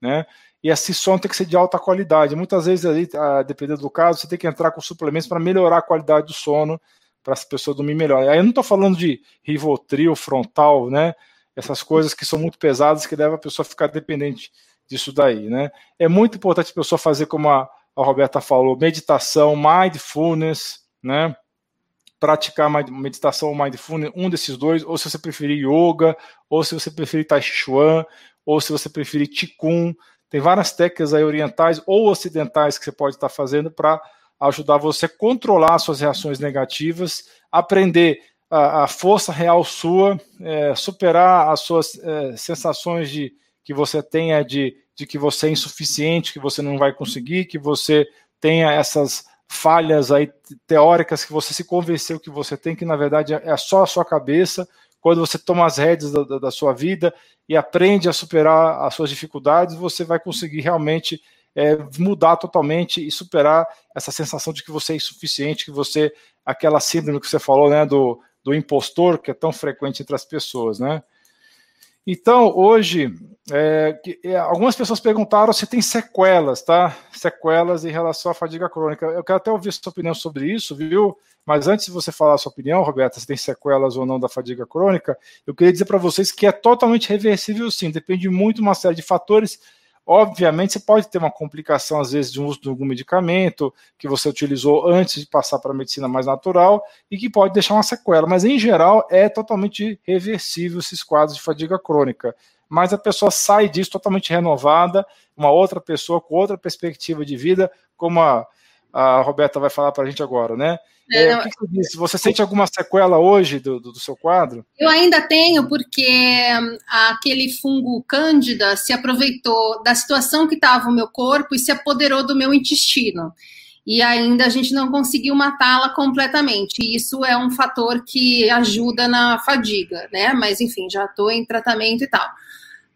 né? E esse som tem que ser de alta qualidade. Muitas vezes, ali, dependendo do caso, você tem que entrar com suplementos para melhorar a qualidade do sono, para as pessoas dormir melhor. Aí eu não estou falando de Rivotril, frontal, né? Essas coisas que são muito pesadas que levam a pessoa a ficar dependente disso daí, né? É muito importante a pessoa fazer como a, a Roberta falou, meditação, mindfulness, né? Praticar meditação ou mindfulness, um desses dois, ou se você preferir yoga, ou se você preferir tai chuan, ou se você preferir qigong, tem várias técnicas aí orientais ou ocidentais que você pode estar fazendo para ajudar você a controlar suas reações negativas, aprender a, a força real sua, é, superar as suas é, sensações de que você tenha de, de que você é insuficiente, que você não vai conseguir, que você tenha essas falhas aí teóricas que você se convenceu que você tem, que na verdade é só a sua cabeça, quando você toma as rédeas da, da, da sua vida e aprende a superar as suas dificuldades, você vai conseguir realmente é, mudar totalmente e superar essa sensação de que você é insuficiente, que você, aquela síndrome que você falou, né, do, do impostor, que é tão frequente entre as pessoas, né? Então, hoje, é, é, algumas pessoas perguntaram se tem sequelas, tá? Sequelas em relação à fadiga crônica. Eu quero até ouvir sua opinião sobre isso, viu? Mas antes de você falar a sua opinião, Roberta, se tem sequelas ou não da fadiga crônica, eu queria dizer para vocês que é totalmente reversível sim, depende muito de uma série de fatores Obviamente, você pode ter uma complicação, às vezes, de um uso de algum medicamento que você utilizou antes de passar para a medicina mais natural e que pode deixar uma sequela, mas em geral é totalmente reversível esses quadros de fadiga crônica. Mas a pessoa sai disso totalmente renovada, uma outra pessoa com outra perspectiva de vida, como a, a Roberta vai falar para a gente agora, né? É, é, o que, você disse? Você sente alguma sequela hoje do, do, do, seu quadro? Eu ainda tenho, porque hum, aquele fungo cândida se aproveitou da situação que estava o meu corpo e se apoderou do meu intestino. E ainda a gente não conseguiu matá-la completamente. E isso é um fator que ajuda na fadiga, né? Mas enfim, já estou em tratamento e tal.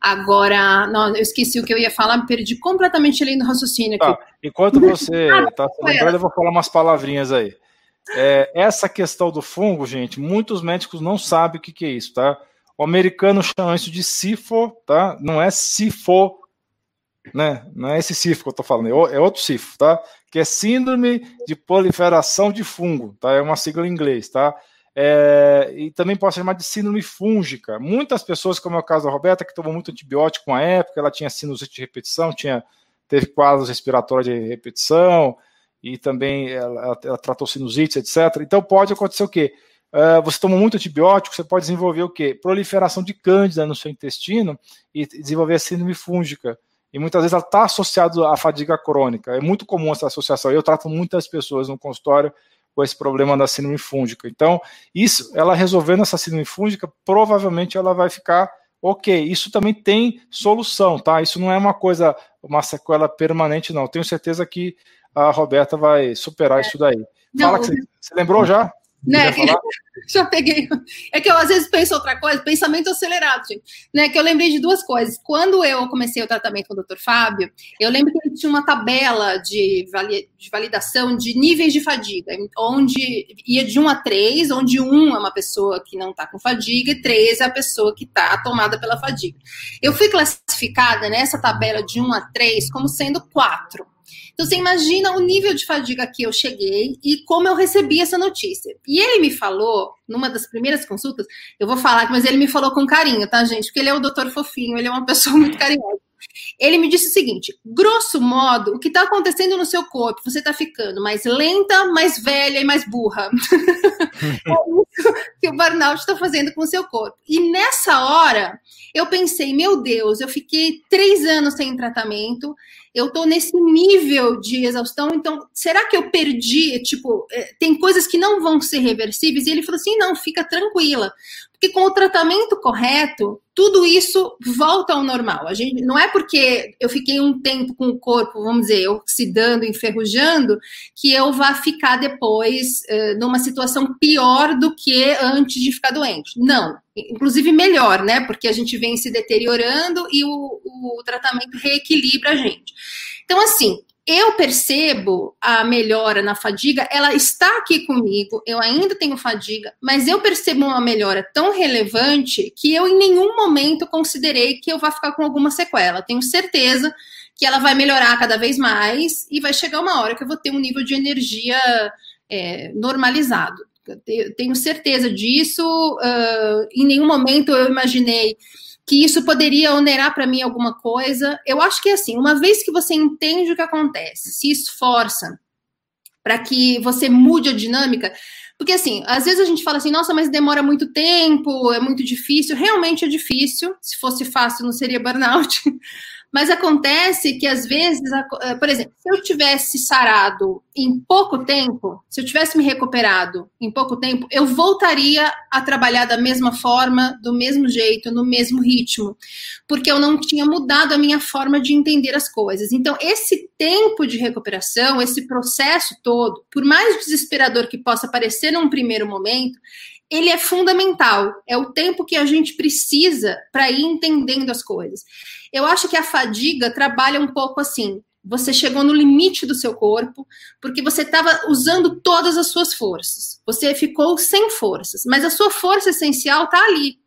Agora, não, eu esqueci o que eu ia falar, me perdi completamente ali no raciocínio. Tá, enquanto você está lembrando, eu vou falar umas palavrinhas aí. É, essa questão do fungo, gente, muitos médicos não sabem o que, que é isso, tá? O americano chama isso de sifo, tá? Não é sifo, né? Não é esse sifo que eu tô falando, é, é outro sifo, tá? Que é síndrome de proliferação de fungo, tá? É uma sigla em inglês, tá? É, e também pode chamar de síndrome fúngica. Muitas pessoas, como é o caso da Roberta, que tomou muito antibiótico na época, ela tinha sinusite de repetição, tinha, teve quadros respiratórios de repetição, e também ela, ela tratou sinusite, etc. Então pode acontecer o quê? Uh, você toma muito antibiótico, você pode desenvolver o quê? Proliferação de cândida no seu intestino e desenvolver a síndrome fúngica. e muitas vezes ela está associada à fadiga crônica. É muito comum essa associação. Eu trato muitas pessoas no consultório com esse problema da síndrome fúngica. Então, isso, ela resolvendo essa síndrome fúngica, provavelmente ela vai ficar ok. Isso também tem solução, tá? Isso não é uma coisa, uma sequela permanente, não. Tenho certeza que a Roberta vai superar é. isso daí. Fala não, que você, você lembrou já? Né? Já peguei. É que eu às vezes penso outra coisa, pensamento acelerado, gente. Né? Que eu lembrei de duas coisas. Quando eu comecei o tratamento com o Dr. Fábio, eu lembro que ele tinha uma tabela de, vali... de validação de níveis de fadiga, onde ia de 1 a 3, onde 1 é uma pessoa que não está com fadiga e 3 é a pessoa que está tomada pela fadiga. Eu fui classificada nessa tabela de 1 a 3 como sendo 4. Então você imagina o nível de fadiga que eu cheguei e como eu recebi essa notícia. E ele me falou, numa das primeiras consultas, eu vou falar, mas ele me falou com carinho, tá, gente? Porque ele é o doutor fofinho, ele é uma pessoa muito carinhosa. Ele me disse o seguinte: grosso modo, o que está acontecendo no seu corpo? Você está ficando mais lenta, mais velha e mais burra. é isso que o burnout está fazendo com o seu corpo. E nessa hora, eu pensei: meu Deus, eu fiquei três anos sem tratamento, eu estou nesse nível de exaustão, então será que eu perdi? Tipo, é, tem coisas que não vão ser reversíveis? E ele falou assim: não, fica tranquila, porque com o tratamento correto, tudo isso volta ao normal. A gente não é porque eu fiquei um tempo com o corpo, vamos dizer, oxidando, enferrujando, que eu vá ficar depois uh, numa situação pior do que antes de ficar doente. Não, inclusive melhor, né? Porque a gente vem se deteriorando e o, o tratamento reequilibra a gente. Então, assim, eu percebo a melhora na fadiga, ela está aqui comigo, eu ainda tenho fadiga, mas eu percebo uma melhora tão relevante que eu em nenhum momento considerei que eu vá ficar com alguma sequela. Tenho certeza que ela vai melhorar cada vez mais e vai chegar uma hora que eu vou ter um nível de energia é, normalizado. Eu tenho certeza disso. Uh, em nenhum momento eu imaginei que isso poderia onerar para mim alguma coisa. Eu acho que é assim, uma vez que você entende o que acontece, se esforça para que você mude a dinâmica, porque assim, às vezes a gente fala assim, nossa, mas demora muito tempo, é muito difícil. Realmente é difícil. Se fosse fácil, não seria burnout. Mas acontece que, às vezes, eh, por exemplo, se eu tivesse sarado em pouco tempo, se eu tivesse me recuperado em pouco tempo, eu voltaria a trabalhar da mesma forma, do mesmo jeito, no mesmo ritmo, porque eu não tinha mudado a minha forma de entender as coisas. Então, esse tempo de recuperação, esse processo todo, por mais desesperador que possa parecer num primeiro momento, ele é fundamental. É o tempo que a gente precisa para ir entendendo as coisas. Eu acho que a fadiga trabalha um pouco assim. Você chegou no limite do seu corpo porque você estava usando todas as suas forças. Você ficou sem forças, mas a sua força essencial está ali.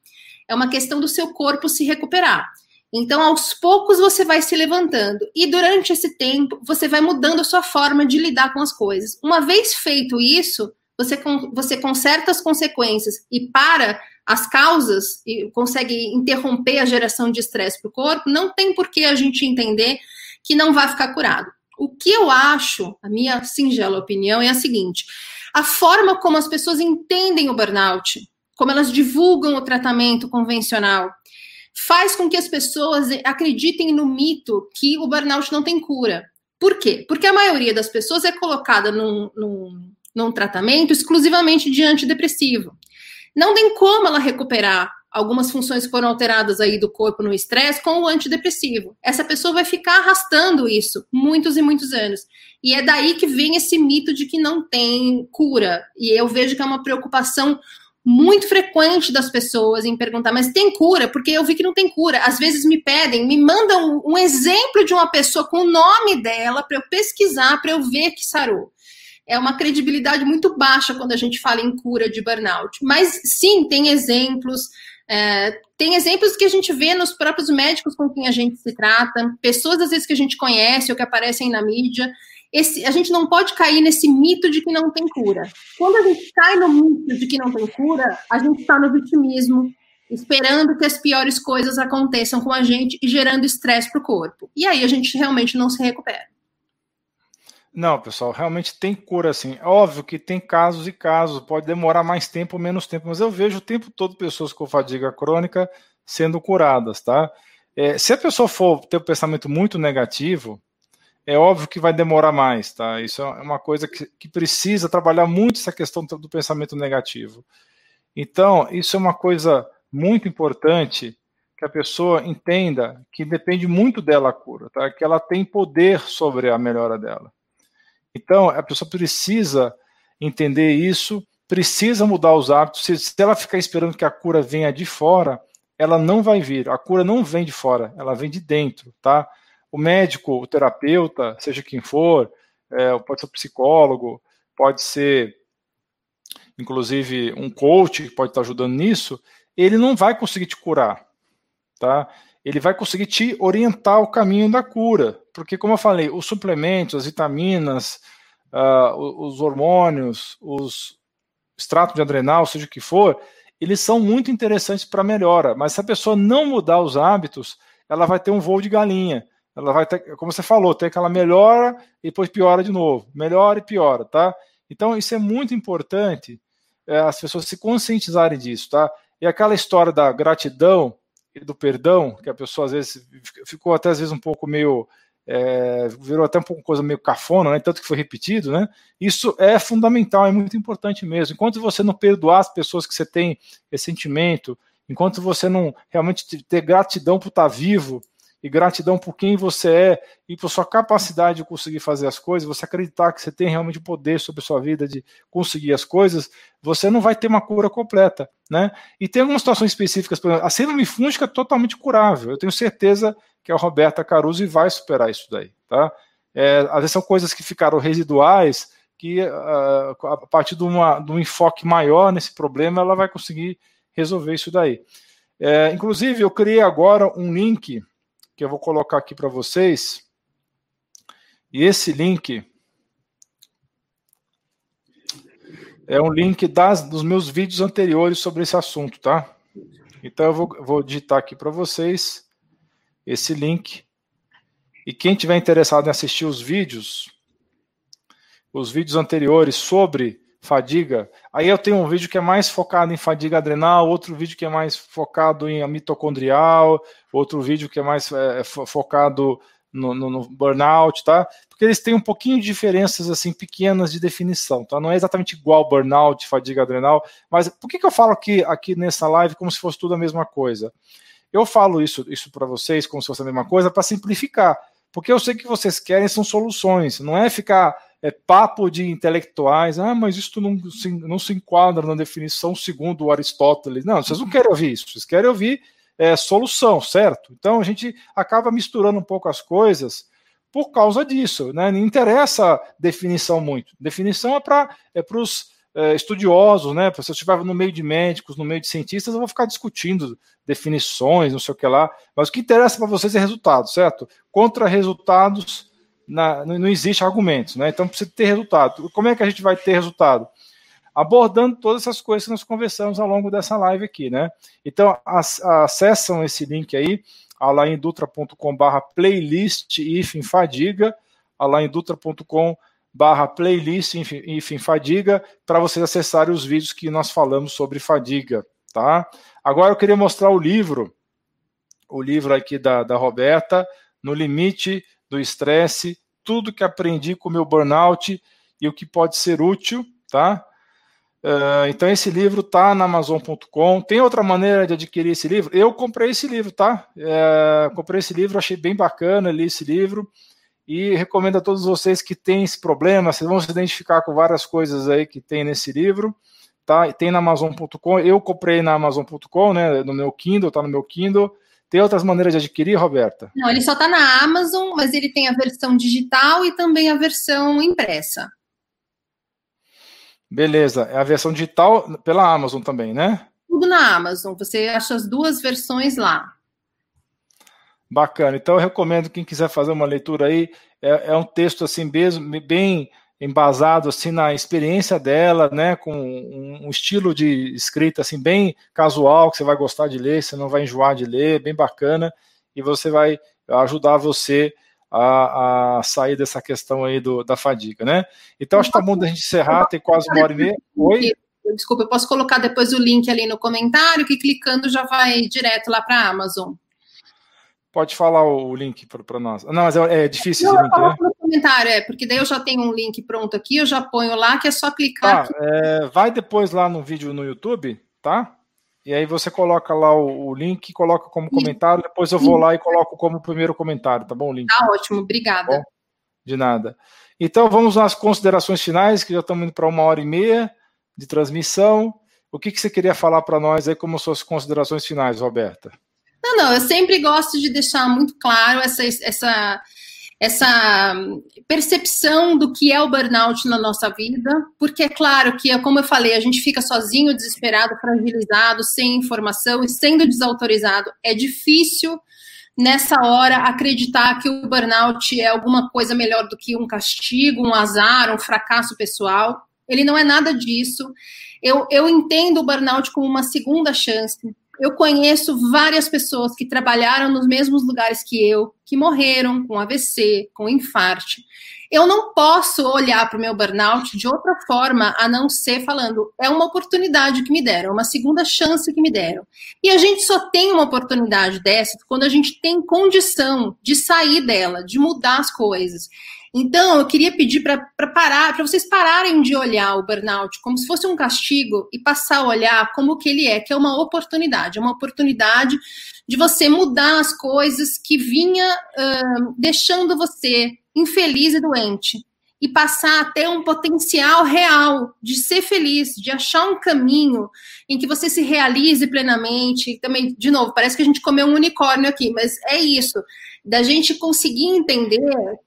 É uma questão do seu corpo se recuperar. Então, aos poucos, você vai se levantando. E durante esse tempo, você vai mudando a sua forma de lidar com as coisas. Uma vez feito isso, você, você conserta as consequências e para as causas e consegue interromper a geração de estresse para o corpo, não tem por que a gente entender que não vai ficar curado. O que eu acho, a minha singela opinião, é a seguinte: a forma como as pessoas entendem o burnout, como elas divulgam o tratamento convencional, faz com que as pessoas acreditem no mito que o burnout não tem cura. Por quê? Porque a maioria das pessoas é colocada num, num num tratamento exclusivamente de antidepressivo. Não tem como ela recuperar algumas funções que foram alteradas aí do corpo no estresse com o antidepressivo. Essa pessoa vai ficar arrastando isso muitos e muitos anos. E é daí que vem esse mito de que não tem cura. E eu vejo que é uma preocupação muito frequente das pessoas em perguntar, mas tem cura? Porque eu vi que não tem cura. Às vezes me pedem, me mandam um exemplo de uma pessoa com o nome dela para eu pesquisar, para eu ver que sarou é uma credibilidade muito baixa quando a gente fala em cura de burnout. Mas sim, tem exemplos. É, tem exemplos que a gente vê nos próprios médicos com quem a gente se trata, pessoas às vezes que a gente conhece ou que aparecem na mídia. Esse, a gente não pode cair nesse mito de que não tem cura. Quando a gente cai no mito de que não tem cura, a gente está no vitimismo, esperando que as piores coisas aconteçam com a gente e gerando estresse para o corpo. E aí a gente realmente não se recupera. Não, pessoal, realmente tem cura assim. É óbvio que tem casos e casos, pode demorar mais tempo ou menos tempo, mas eu vejo o tempo todo pessoas com fadiga crônica sendo curadas, tá? É, se a pessoa for ter um pensamento muito negativo, é óbvio que vai demorar mais, tá? Isso é uma coisa que, que precisa trabalhar muito essa questão do pensamento negativo. Então, isso é uma coisa muito importante que a pessoa entenda que depende muito dela a cura, tá? Que ela tem poder sobre a melhora dela. Então, a pessoa precisa entender isso, precisa mudar os hábitos. Se, se ela ficar esperando que a cura venha de fora, ela não vai vir. A cura não vem de fora, ela vem de dentro, tá? O médico, o terapeuta, seja quem for, é, pode ser psicólogo, pode ser, inclusive, um coach que pode estar ajudando nisso, ele não vai conseguir te curar, tá? Ele vai conseguir te orientar o caminho da cura, porque, como eu falei, os suplementos, as vitaminas, uh, os hormônios, os extratos de adrenal, seja o que for, eles são muito interessantes para melhora, mas se a pessoa não mudar os hábitos, ela vai ter um voo de galinha. Ela vai ter, como você falou, tem aquela melhora e depois piora de novo, melhora e piora, tá? Então isso é muito importante é, as pessoas se conscientizarem disso, tá? E aquela história da gratidão e do perdão, que a pessoa às vezes ficou até às vezes um pouco meio é, virou até um pouco coisa meio cafona, né? Tanto que foi repetido, né? Isso é fundamental, é muito importante mesmo. Enquanto você não perdoar as pessoas que você tem esse sentimento, enquanto você não realmente ter gratidão por estar vivo e gratidão por quem você é e por sua capacidade de conseguir fazer as coisas, você acreditar que você tem realmente poder sobre a sua vida de conseguir as coisas, você não vai ter uma cura completa, né? E tem algumas situações específicas, por exemplo, a síndrome fúngica é totalmente curável. Eu tenho certeza que a Roberta Caruso vai superar isso daí, tá? É, às vezes são coisas que ficaram residuais, que uh, a partir de, uma, de um enfoque maior nesse problema, ela vai conseguir resolver isso daí. É, inclusive, eu criei agora um link que eu vou colocar aqui para vocês. E esse link é um link das, dos meus vídeos anteriores sobre esse assunto, tá? Então eu vou, vou digitar aqui para vocês esse link. E quem tiver interessado em assistir os vídeos, os vídeos anteriores sobre fadiga, aí eu tenho um vídeo que é mais focado em fadiga adrenal, outro vídeo que é mais focado em mitocondrial, outro vídeo que é mais é, focado no, no, no, burnout, tá? Porque eles têm um pouquinho de diferenças assim pequenas de definição, tá? Não é exatamente igual burnout, fadiga adrenal, mas por que, que eu falo aqui, aqui nessa live como se fosse tudo a mesma coisa? Eu falo isso, isso para vocês como se fosse a mesma coisa para simplificar, porque eu sei que vocês querem são soluções, não é ficar é, papo de intelectuais, ah, mas isso não se, não se enquadra na definição segundo Aristóteles. Não, vocês não querem ouvir isso, vocês querem ouvir é, solução, certo? Então a gente acaba misturando um pouco as coisas por causa disso, né? Não interessa definição muito. Definição é para é os é, estudiosos, né? Se eu estiver no meio de médicos, no meio de cientistas, eu vou ficar discutindo definições, não sei o que lá. Mas o que interessa para vocês é resultado, certo? Contra resultados, na, não existe argumentos, né? Então precisa ter resultado. Como é que a gente vai ter resultado? Abordando todas essas coisas que nós conversamos ao longo dessa live aqui, né? Então acessam esse link aí, alaindutra.com/barra playlist if fadiga, alaindutra.com barra playlist enfim, fadiga para vocês acessarem os vídeos que nós falamos sobre fadiga, tá? Agora eu queria mostrar o livro, o livro aqui da, da Roberta, No Limite do Estresse, tudo que aprendi com o meu burnout e o que pode ser útil, tá? Uh, então esse livro tá na Amazon.com. Tem outra maneira de adquirir esse livro? Eu comprei esse livro, tá? Uh, comprei esse livro, achei bem bacana, li esse livro e recomendo a todos vocês que têm esse problema, vocês vão se identificar com várias coisas aí que tem nesse livro, tá? Tem na Amazon.com, eu comprei na Amazon.com, né? No meu Kindle, tá no meu Kindle. Tem outras maneiras de adquirir, Roberta? Não, ele só tá na Amazon, mas ele tem a versão digital e também a versão impressa. Beleza, é a versão digital pela Amazon também, né? Tudo na Amazon, você acha as duas versões lá. Bacana. Então eu recomendo quem quiser fazer uma leitura aí. É, é um texto assim mesmo, bem embasado assim na experiência dela, né, com um, um, estilo de escrita assim bem casual que você vai gostar de ler, você não vai enjoar de ler, bem bacana e você vai ajudar você a, a sair dessa questão aí do, da fadiga, né? Então acho que tá bom da gente encerrar, tem quase uma hora e meia. Oi. Desculpa, eu posso colocar depois o link ali no comentário que clicando já vai direto lá para a Amazon. Pode falar o link para nós. Não, mas é, é difícil esse link, né? No comentário, é, porque daí eu já tenho um link pronto aqui, eu já ponho lá, que é só clicar. Tá, é, vai depois lá no vídeo no YouTube, tá? E aí você coloca lá o, o link, coloca como comentário, depois eu vou lá e coloco como primeiro comentário, tá bom, o link? Tá ótimo, obrigada. Bom, de nada. Então vamos nas considerações finais, que já estamos indo para uma hora e meia de transmissão. O que, que você queria falar para nós aí como suas considerações finais, Roberta? Não, não, eu sempre gosto de deixar muito claro essa, essa, essa percepção do que é o burnout na nossa vida, porque é claro que, como eu falei, a gente fica sozinho, desesperado, fragilizado, sem informação e sendo desautorizado. É difícil nessa hora acreditar que o burnout é alguma coisa melhor do que um castigo, um azar, um fracasso pessoal. Ele não é nada disso. Eu, eu entendo o burnout como uma segunda chance eu conheço várias pessoas que trabalharam nos mesmos lugares que eu, que morreram com AVC, com infarte. Eu não posso olhar para o meu burnout de outra forma a não ser falando, é uma oportunidade que me deram, é uma segunda chance que me deram. E a gente só tem uma oportunidade dessa quando a gente tem condição de sair dela, de mudar as coisas. Então, eu queria pedir para parar, para vocês pararem de olhar o burnout como se fosse um castigo e passar a olhar como que ele é, que é uma oportunidade, é uma oportunidade de você mudar as coisas que vinha uh, deixando você infeliz e doente e passar a ter um potencial real de ser feliz, de achar um caminho em que você se realize plenamente. Também, de novo, parece que a gente comeu um unicórnio aqui, mas é isso da gente conseguir entender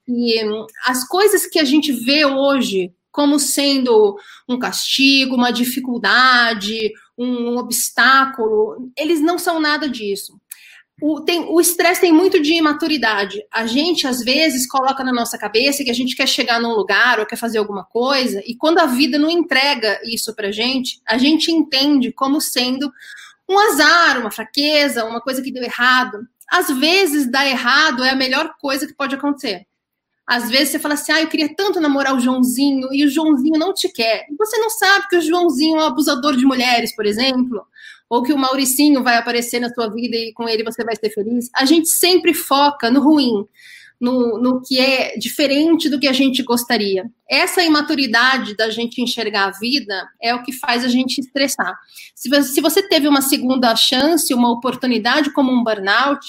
que as coisas que a gente vê hoje como sendo um castigo, uma dificuldade, um obstáculo, eles não são nada disso. O estresse tem, tem muito de imaturidade. A gente, às vezes, coloca na nossa cabeça que a gente quer chegar num lugar ou quer fazer alguma coisa, e quando a vida não entrega isso pra gente, a gente entende como sendo um azar, uma fraqueza, uma coisa que deu errado às vezes dar errado é a melhor coisa que pode acontecer. Às vezes você fala assim, ah, eu queria tanto namorar o Joãozinho e o Joãozinho não te quer. E você não sabe que o Joãozinho é um abusador de mulheres, por exemplo, ou que o Mauricinho vai aparecer na sua vida e com ele você vai ser feliz. A gente sempre foca no ruim no, no que é diferente do que a gente gostaria. Essa imaturidade da gente enxergar a vida é o que faz a gente estressar. Se, se você teve uma segunda chance, uma oportunidade como um burnout,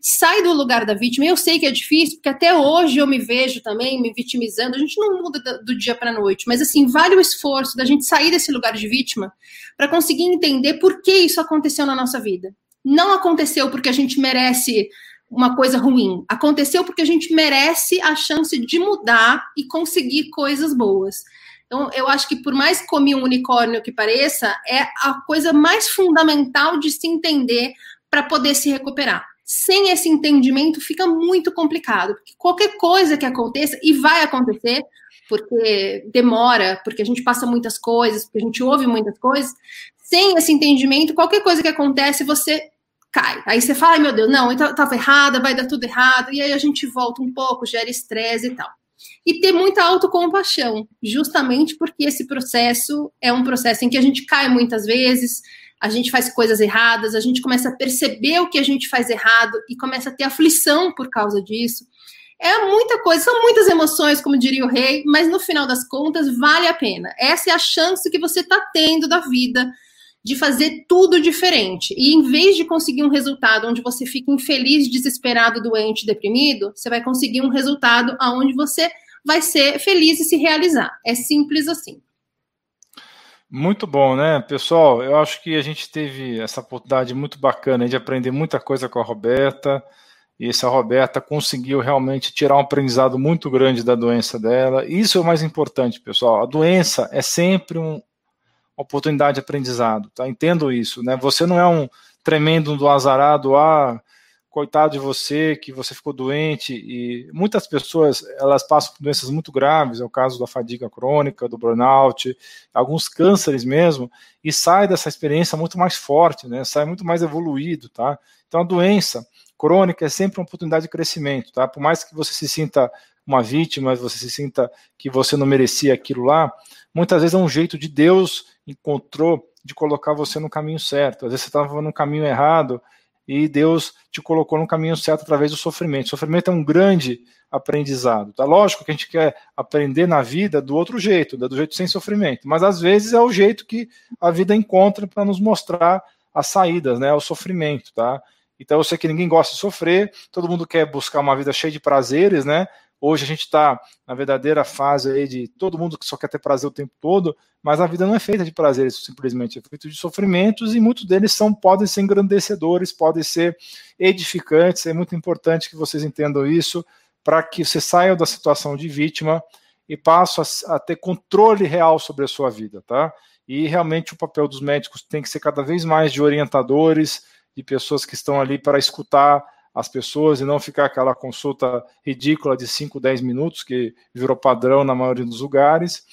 sai do lugar da vítima. Eu sei que é difícil, porque até hoje eu me vejo também me vitimizando. A gente não muda do dia para a noite, mas assim, vale o esforço da gente sair desse lugar de vítima para conseguir entender por que isso aconteceu na nossa vida. Não aconteceu porque a gente merece uma coisa ruim. Aconteceu porque a gente merece a chance de mudar e conseguir coisas boas. Então, eu acho que por mais comer um unicórnio que pareça, é a coisa mais fundamental de se entender para poder se recuperar. Sem esse entendimento fica muito complicado, porque qualquer coisa que aconteça, e vai acontecer, porque demora, porque a gente passa muitas coisas, porque a gente ouve muitas coisas, sem esse entendimento, qualquer coisa que acontece, você cai. Aí você fala, ai meu Deus, não, estava então errada, vai dar tudo errado, e aí a gente volta um pouco, gera estresse e tal. E ter muita autocompaixão, justamente porque esse processo é um processo em que a gente cai muitas vezes, a gente faz coisas erradas, a gente começa a perceber o que a gente faz errado e começa a ter aflição por causa disso. É muita coisa, são muitas emoções, como diria o rei, mas no final das contas vale a pena. Essa é a chance que você está tendo da vida de fazer tudo diferente. E em vez de conseguir um resultado onde você fica infeliz, desesperado, doente, deprimido, você vai conseguir um resultado onde você vai ser feliz e se realizar. É simples assim. Muito bom, né, pessoal? Eu acho que a gente teve essa oportunidade muito bacana de aprender muita coisa com a Roberta. E essa Roberta conseguiu realmente tirar um aprendizado muito grande da doença dela. Isso é o mais importante, pessoal. A doença é sempre um, oportunidade de aprendizado, tá? Entendo isso, né? Você não é um tremendo do azarado, ah, coitado de você, que você ficou doente, e muitas pessoas, elas passam por doenças muito graves, é o caso da fadiga crônica, do burnout, alguns cânceres mesmo, e sai dessa experiência muito mais forte, né? Sai muito mais evoluído, tá? Então a doença crônica é sempre uma oportunidade de crescimento, tá? Por mais que você se sinta uma vítima, você se sinta que você não merecia aquilo lá, muitas vezes é um jeito de Deus encontrou de colocar você no caminho certo. Às vezes você estava no caminho errado e Deus te colocou no caminho certo através do sofrimento. O sofrimento é um grande aprendizado. Tá lógico que a gente quer aprender na vida do outro jeito, do jeito sem sofrimento, mas às vezes é o jeito que a vida encontra para nos mostrar as saídas, né? O sofrimento, tá? Então eu sei que ninguém gosta de sofrer, todo mundo quer buscar uma vida cheia de prazeres, né? Hoje a gente está na verdadeira fase aí de todo mundo que só quer ter prazer o tempo todo, mas a vida não é feita de prazeres, simplesmente é feita de sofrimentos e muitos deles são podem ser engrandecedores, podem ser edificantes. É muito importante que vocês entendam isso para que você saia da situação de vítima e passe a, a ter controle real sobre a sua vida, tá? E realmente o papel dos médicos tem que ser cada vez mais de orientadores, de pessoas que estão ali para escutar as pessoas e não ficar aquela consulta ridícula de 5, 10 minutos, que virou padrão na maioria dos lugares,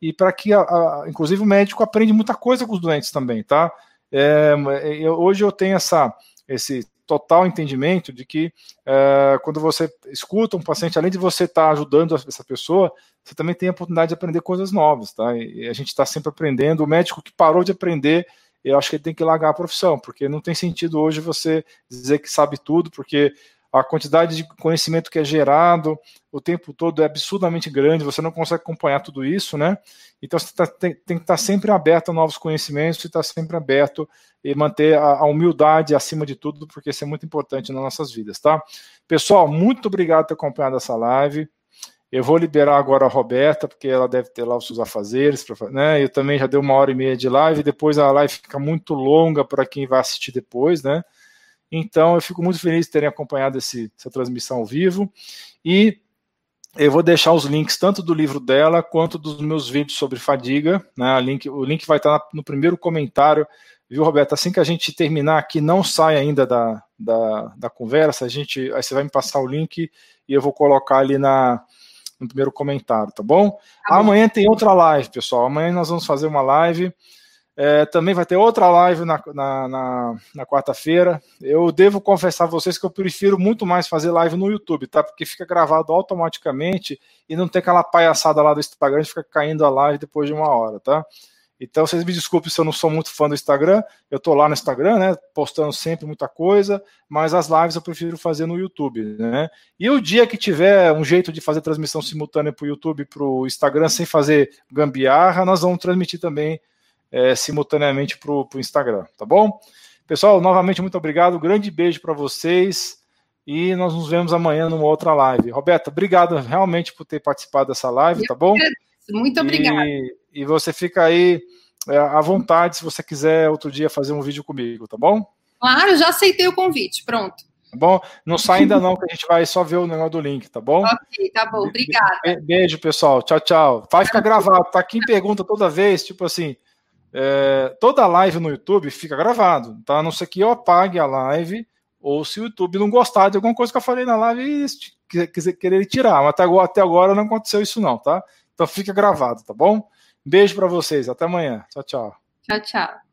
e para que, a, a, inclusive, o médico aprende muita coisa com os doentes também, tá? É, eu, hoje eu tenho essa, esse total entendimento de que é, quando você escuta um paciente, além de você estar tá ajudando essa pessoa, você também tem a oportunidade de aprender coisas novas, tá? E a gente está sempre aprendendo. O médico que parou de aprender eu acho que ele tem que largar a profissão, porque não tem sentido hoje você dizer que sabe tudo, porque a quantidade de conhecimento que é gerado o tempo todo é absurdamente grande, você não consegue acompanhar tudo isso, né? Então você tá, tem, tem, que estar sempre aberto a novos conhecimentos e estar sempre aberto e manter a, a, humildade acima de tudo, porque isso é muito importante nas nossas vidas, tá? Pessoal, muito obrigado por ter acompanhado essa live. Eu vou liberar agora a Roberta, porque ela deve ter lá os seus afazeres, né? Eu também já dei uma hora e meia de live, depois a live fica muito longa para quem vai assistir depois, né? Então eu fico muito feliz de terem acompanhado esse, essa transmissão ao vivo. E eu vou deixar os links tanto do livro dela quanto dos meus vídeos sobre fadiga. Né? Link, o link vai estar no primeiro comentário, viu, Roberto? Assim que a gente terminar aqui, não sai ainda da, da, da conversa, a gente, aí você vai me passar o link e eu vou colocar ali na, no primeiro comentário, tá bom? Tá Amanhã tem outra live, pessoal. Amanhã nós vamos fazer uma live. É, também vai ter outra live na, na, na, na quarta-feira. Eu devo confessar a vocês que eu prefiro muito mais fazer live no YouTube, tá? Porque fica gravado automaticamente e não tem aquela palhaçada lá do Instagram, fica caindo a live depois de uma hora, tá? Então, vocês me desculpem se eu não sou muito fã do Instagram. Eu tô lá no Instagram, né? Postando sempre muita coisa, mas as lives eu prefiro fazer no YouTube, né? E o dia que tiver um jeito de fazer transmissão simultânea para o YouTube e para o Instagram sem fazer gambiarra, nós vamos transmitir também é, simultaneamente para o Instagram, tá bom? Pessoal, novamente, muito obrigado. Grande beijo para vocês. E nós nos vemos amanhã numa outra live. Roberta, obrigado realmente por ter participado dessa live, tá bom? Muito obrigada. E, e você fica aí é, à vontade se você quiser outro dia fazer um vídeo comigo, tá bom? Claro, já aceitei o convite, pronto. Tá bom? Não sai ainda não, que a gente vai só ver o negócio do link, tá bom? Ok, tá bom, obrigada. Beijo, pessoal. Tchau, tchau. Vai ficar gravado, tá? Quem pergunta toda vez, tipo assim, é, toda live no YouTube fica gravado, tá? A não ser que eu apague a live, ou se o YouTube não gostar de alguma coisa que eu falei na live e quiser querer tirar. Mas até agora, até agora não aconteceu isso, não, tá? Então fica gravado, tá bom? Beijo para vocês, até amanhã. Tchau, tchau. Tchau, tchau.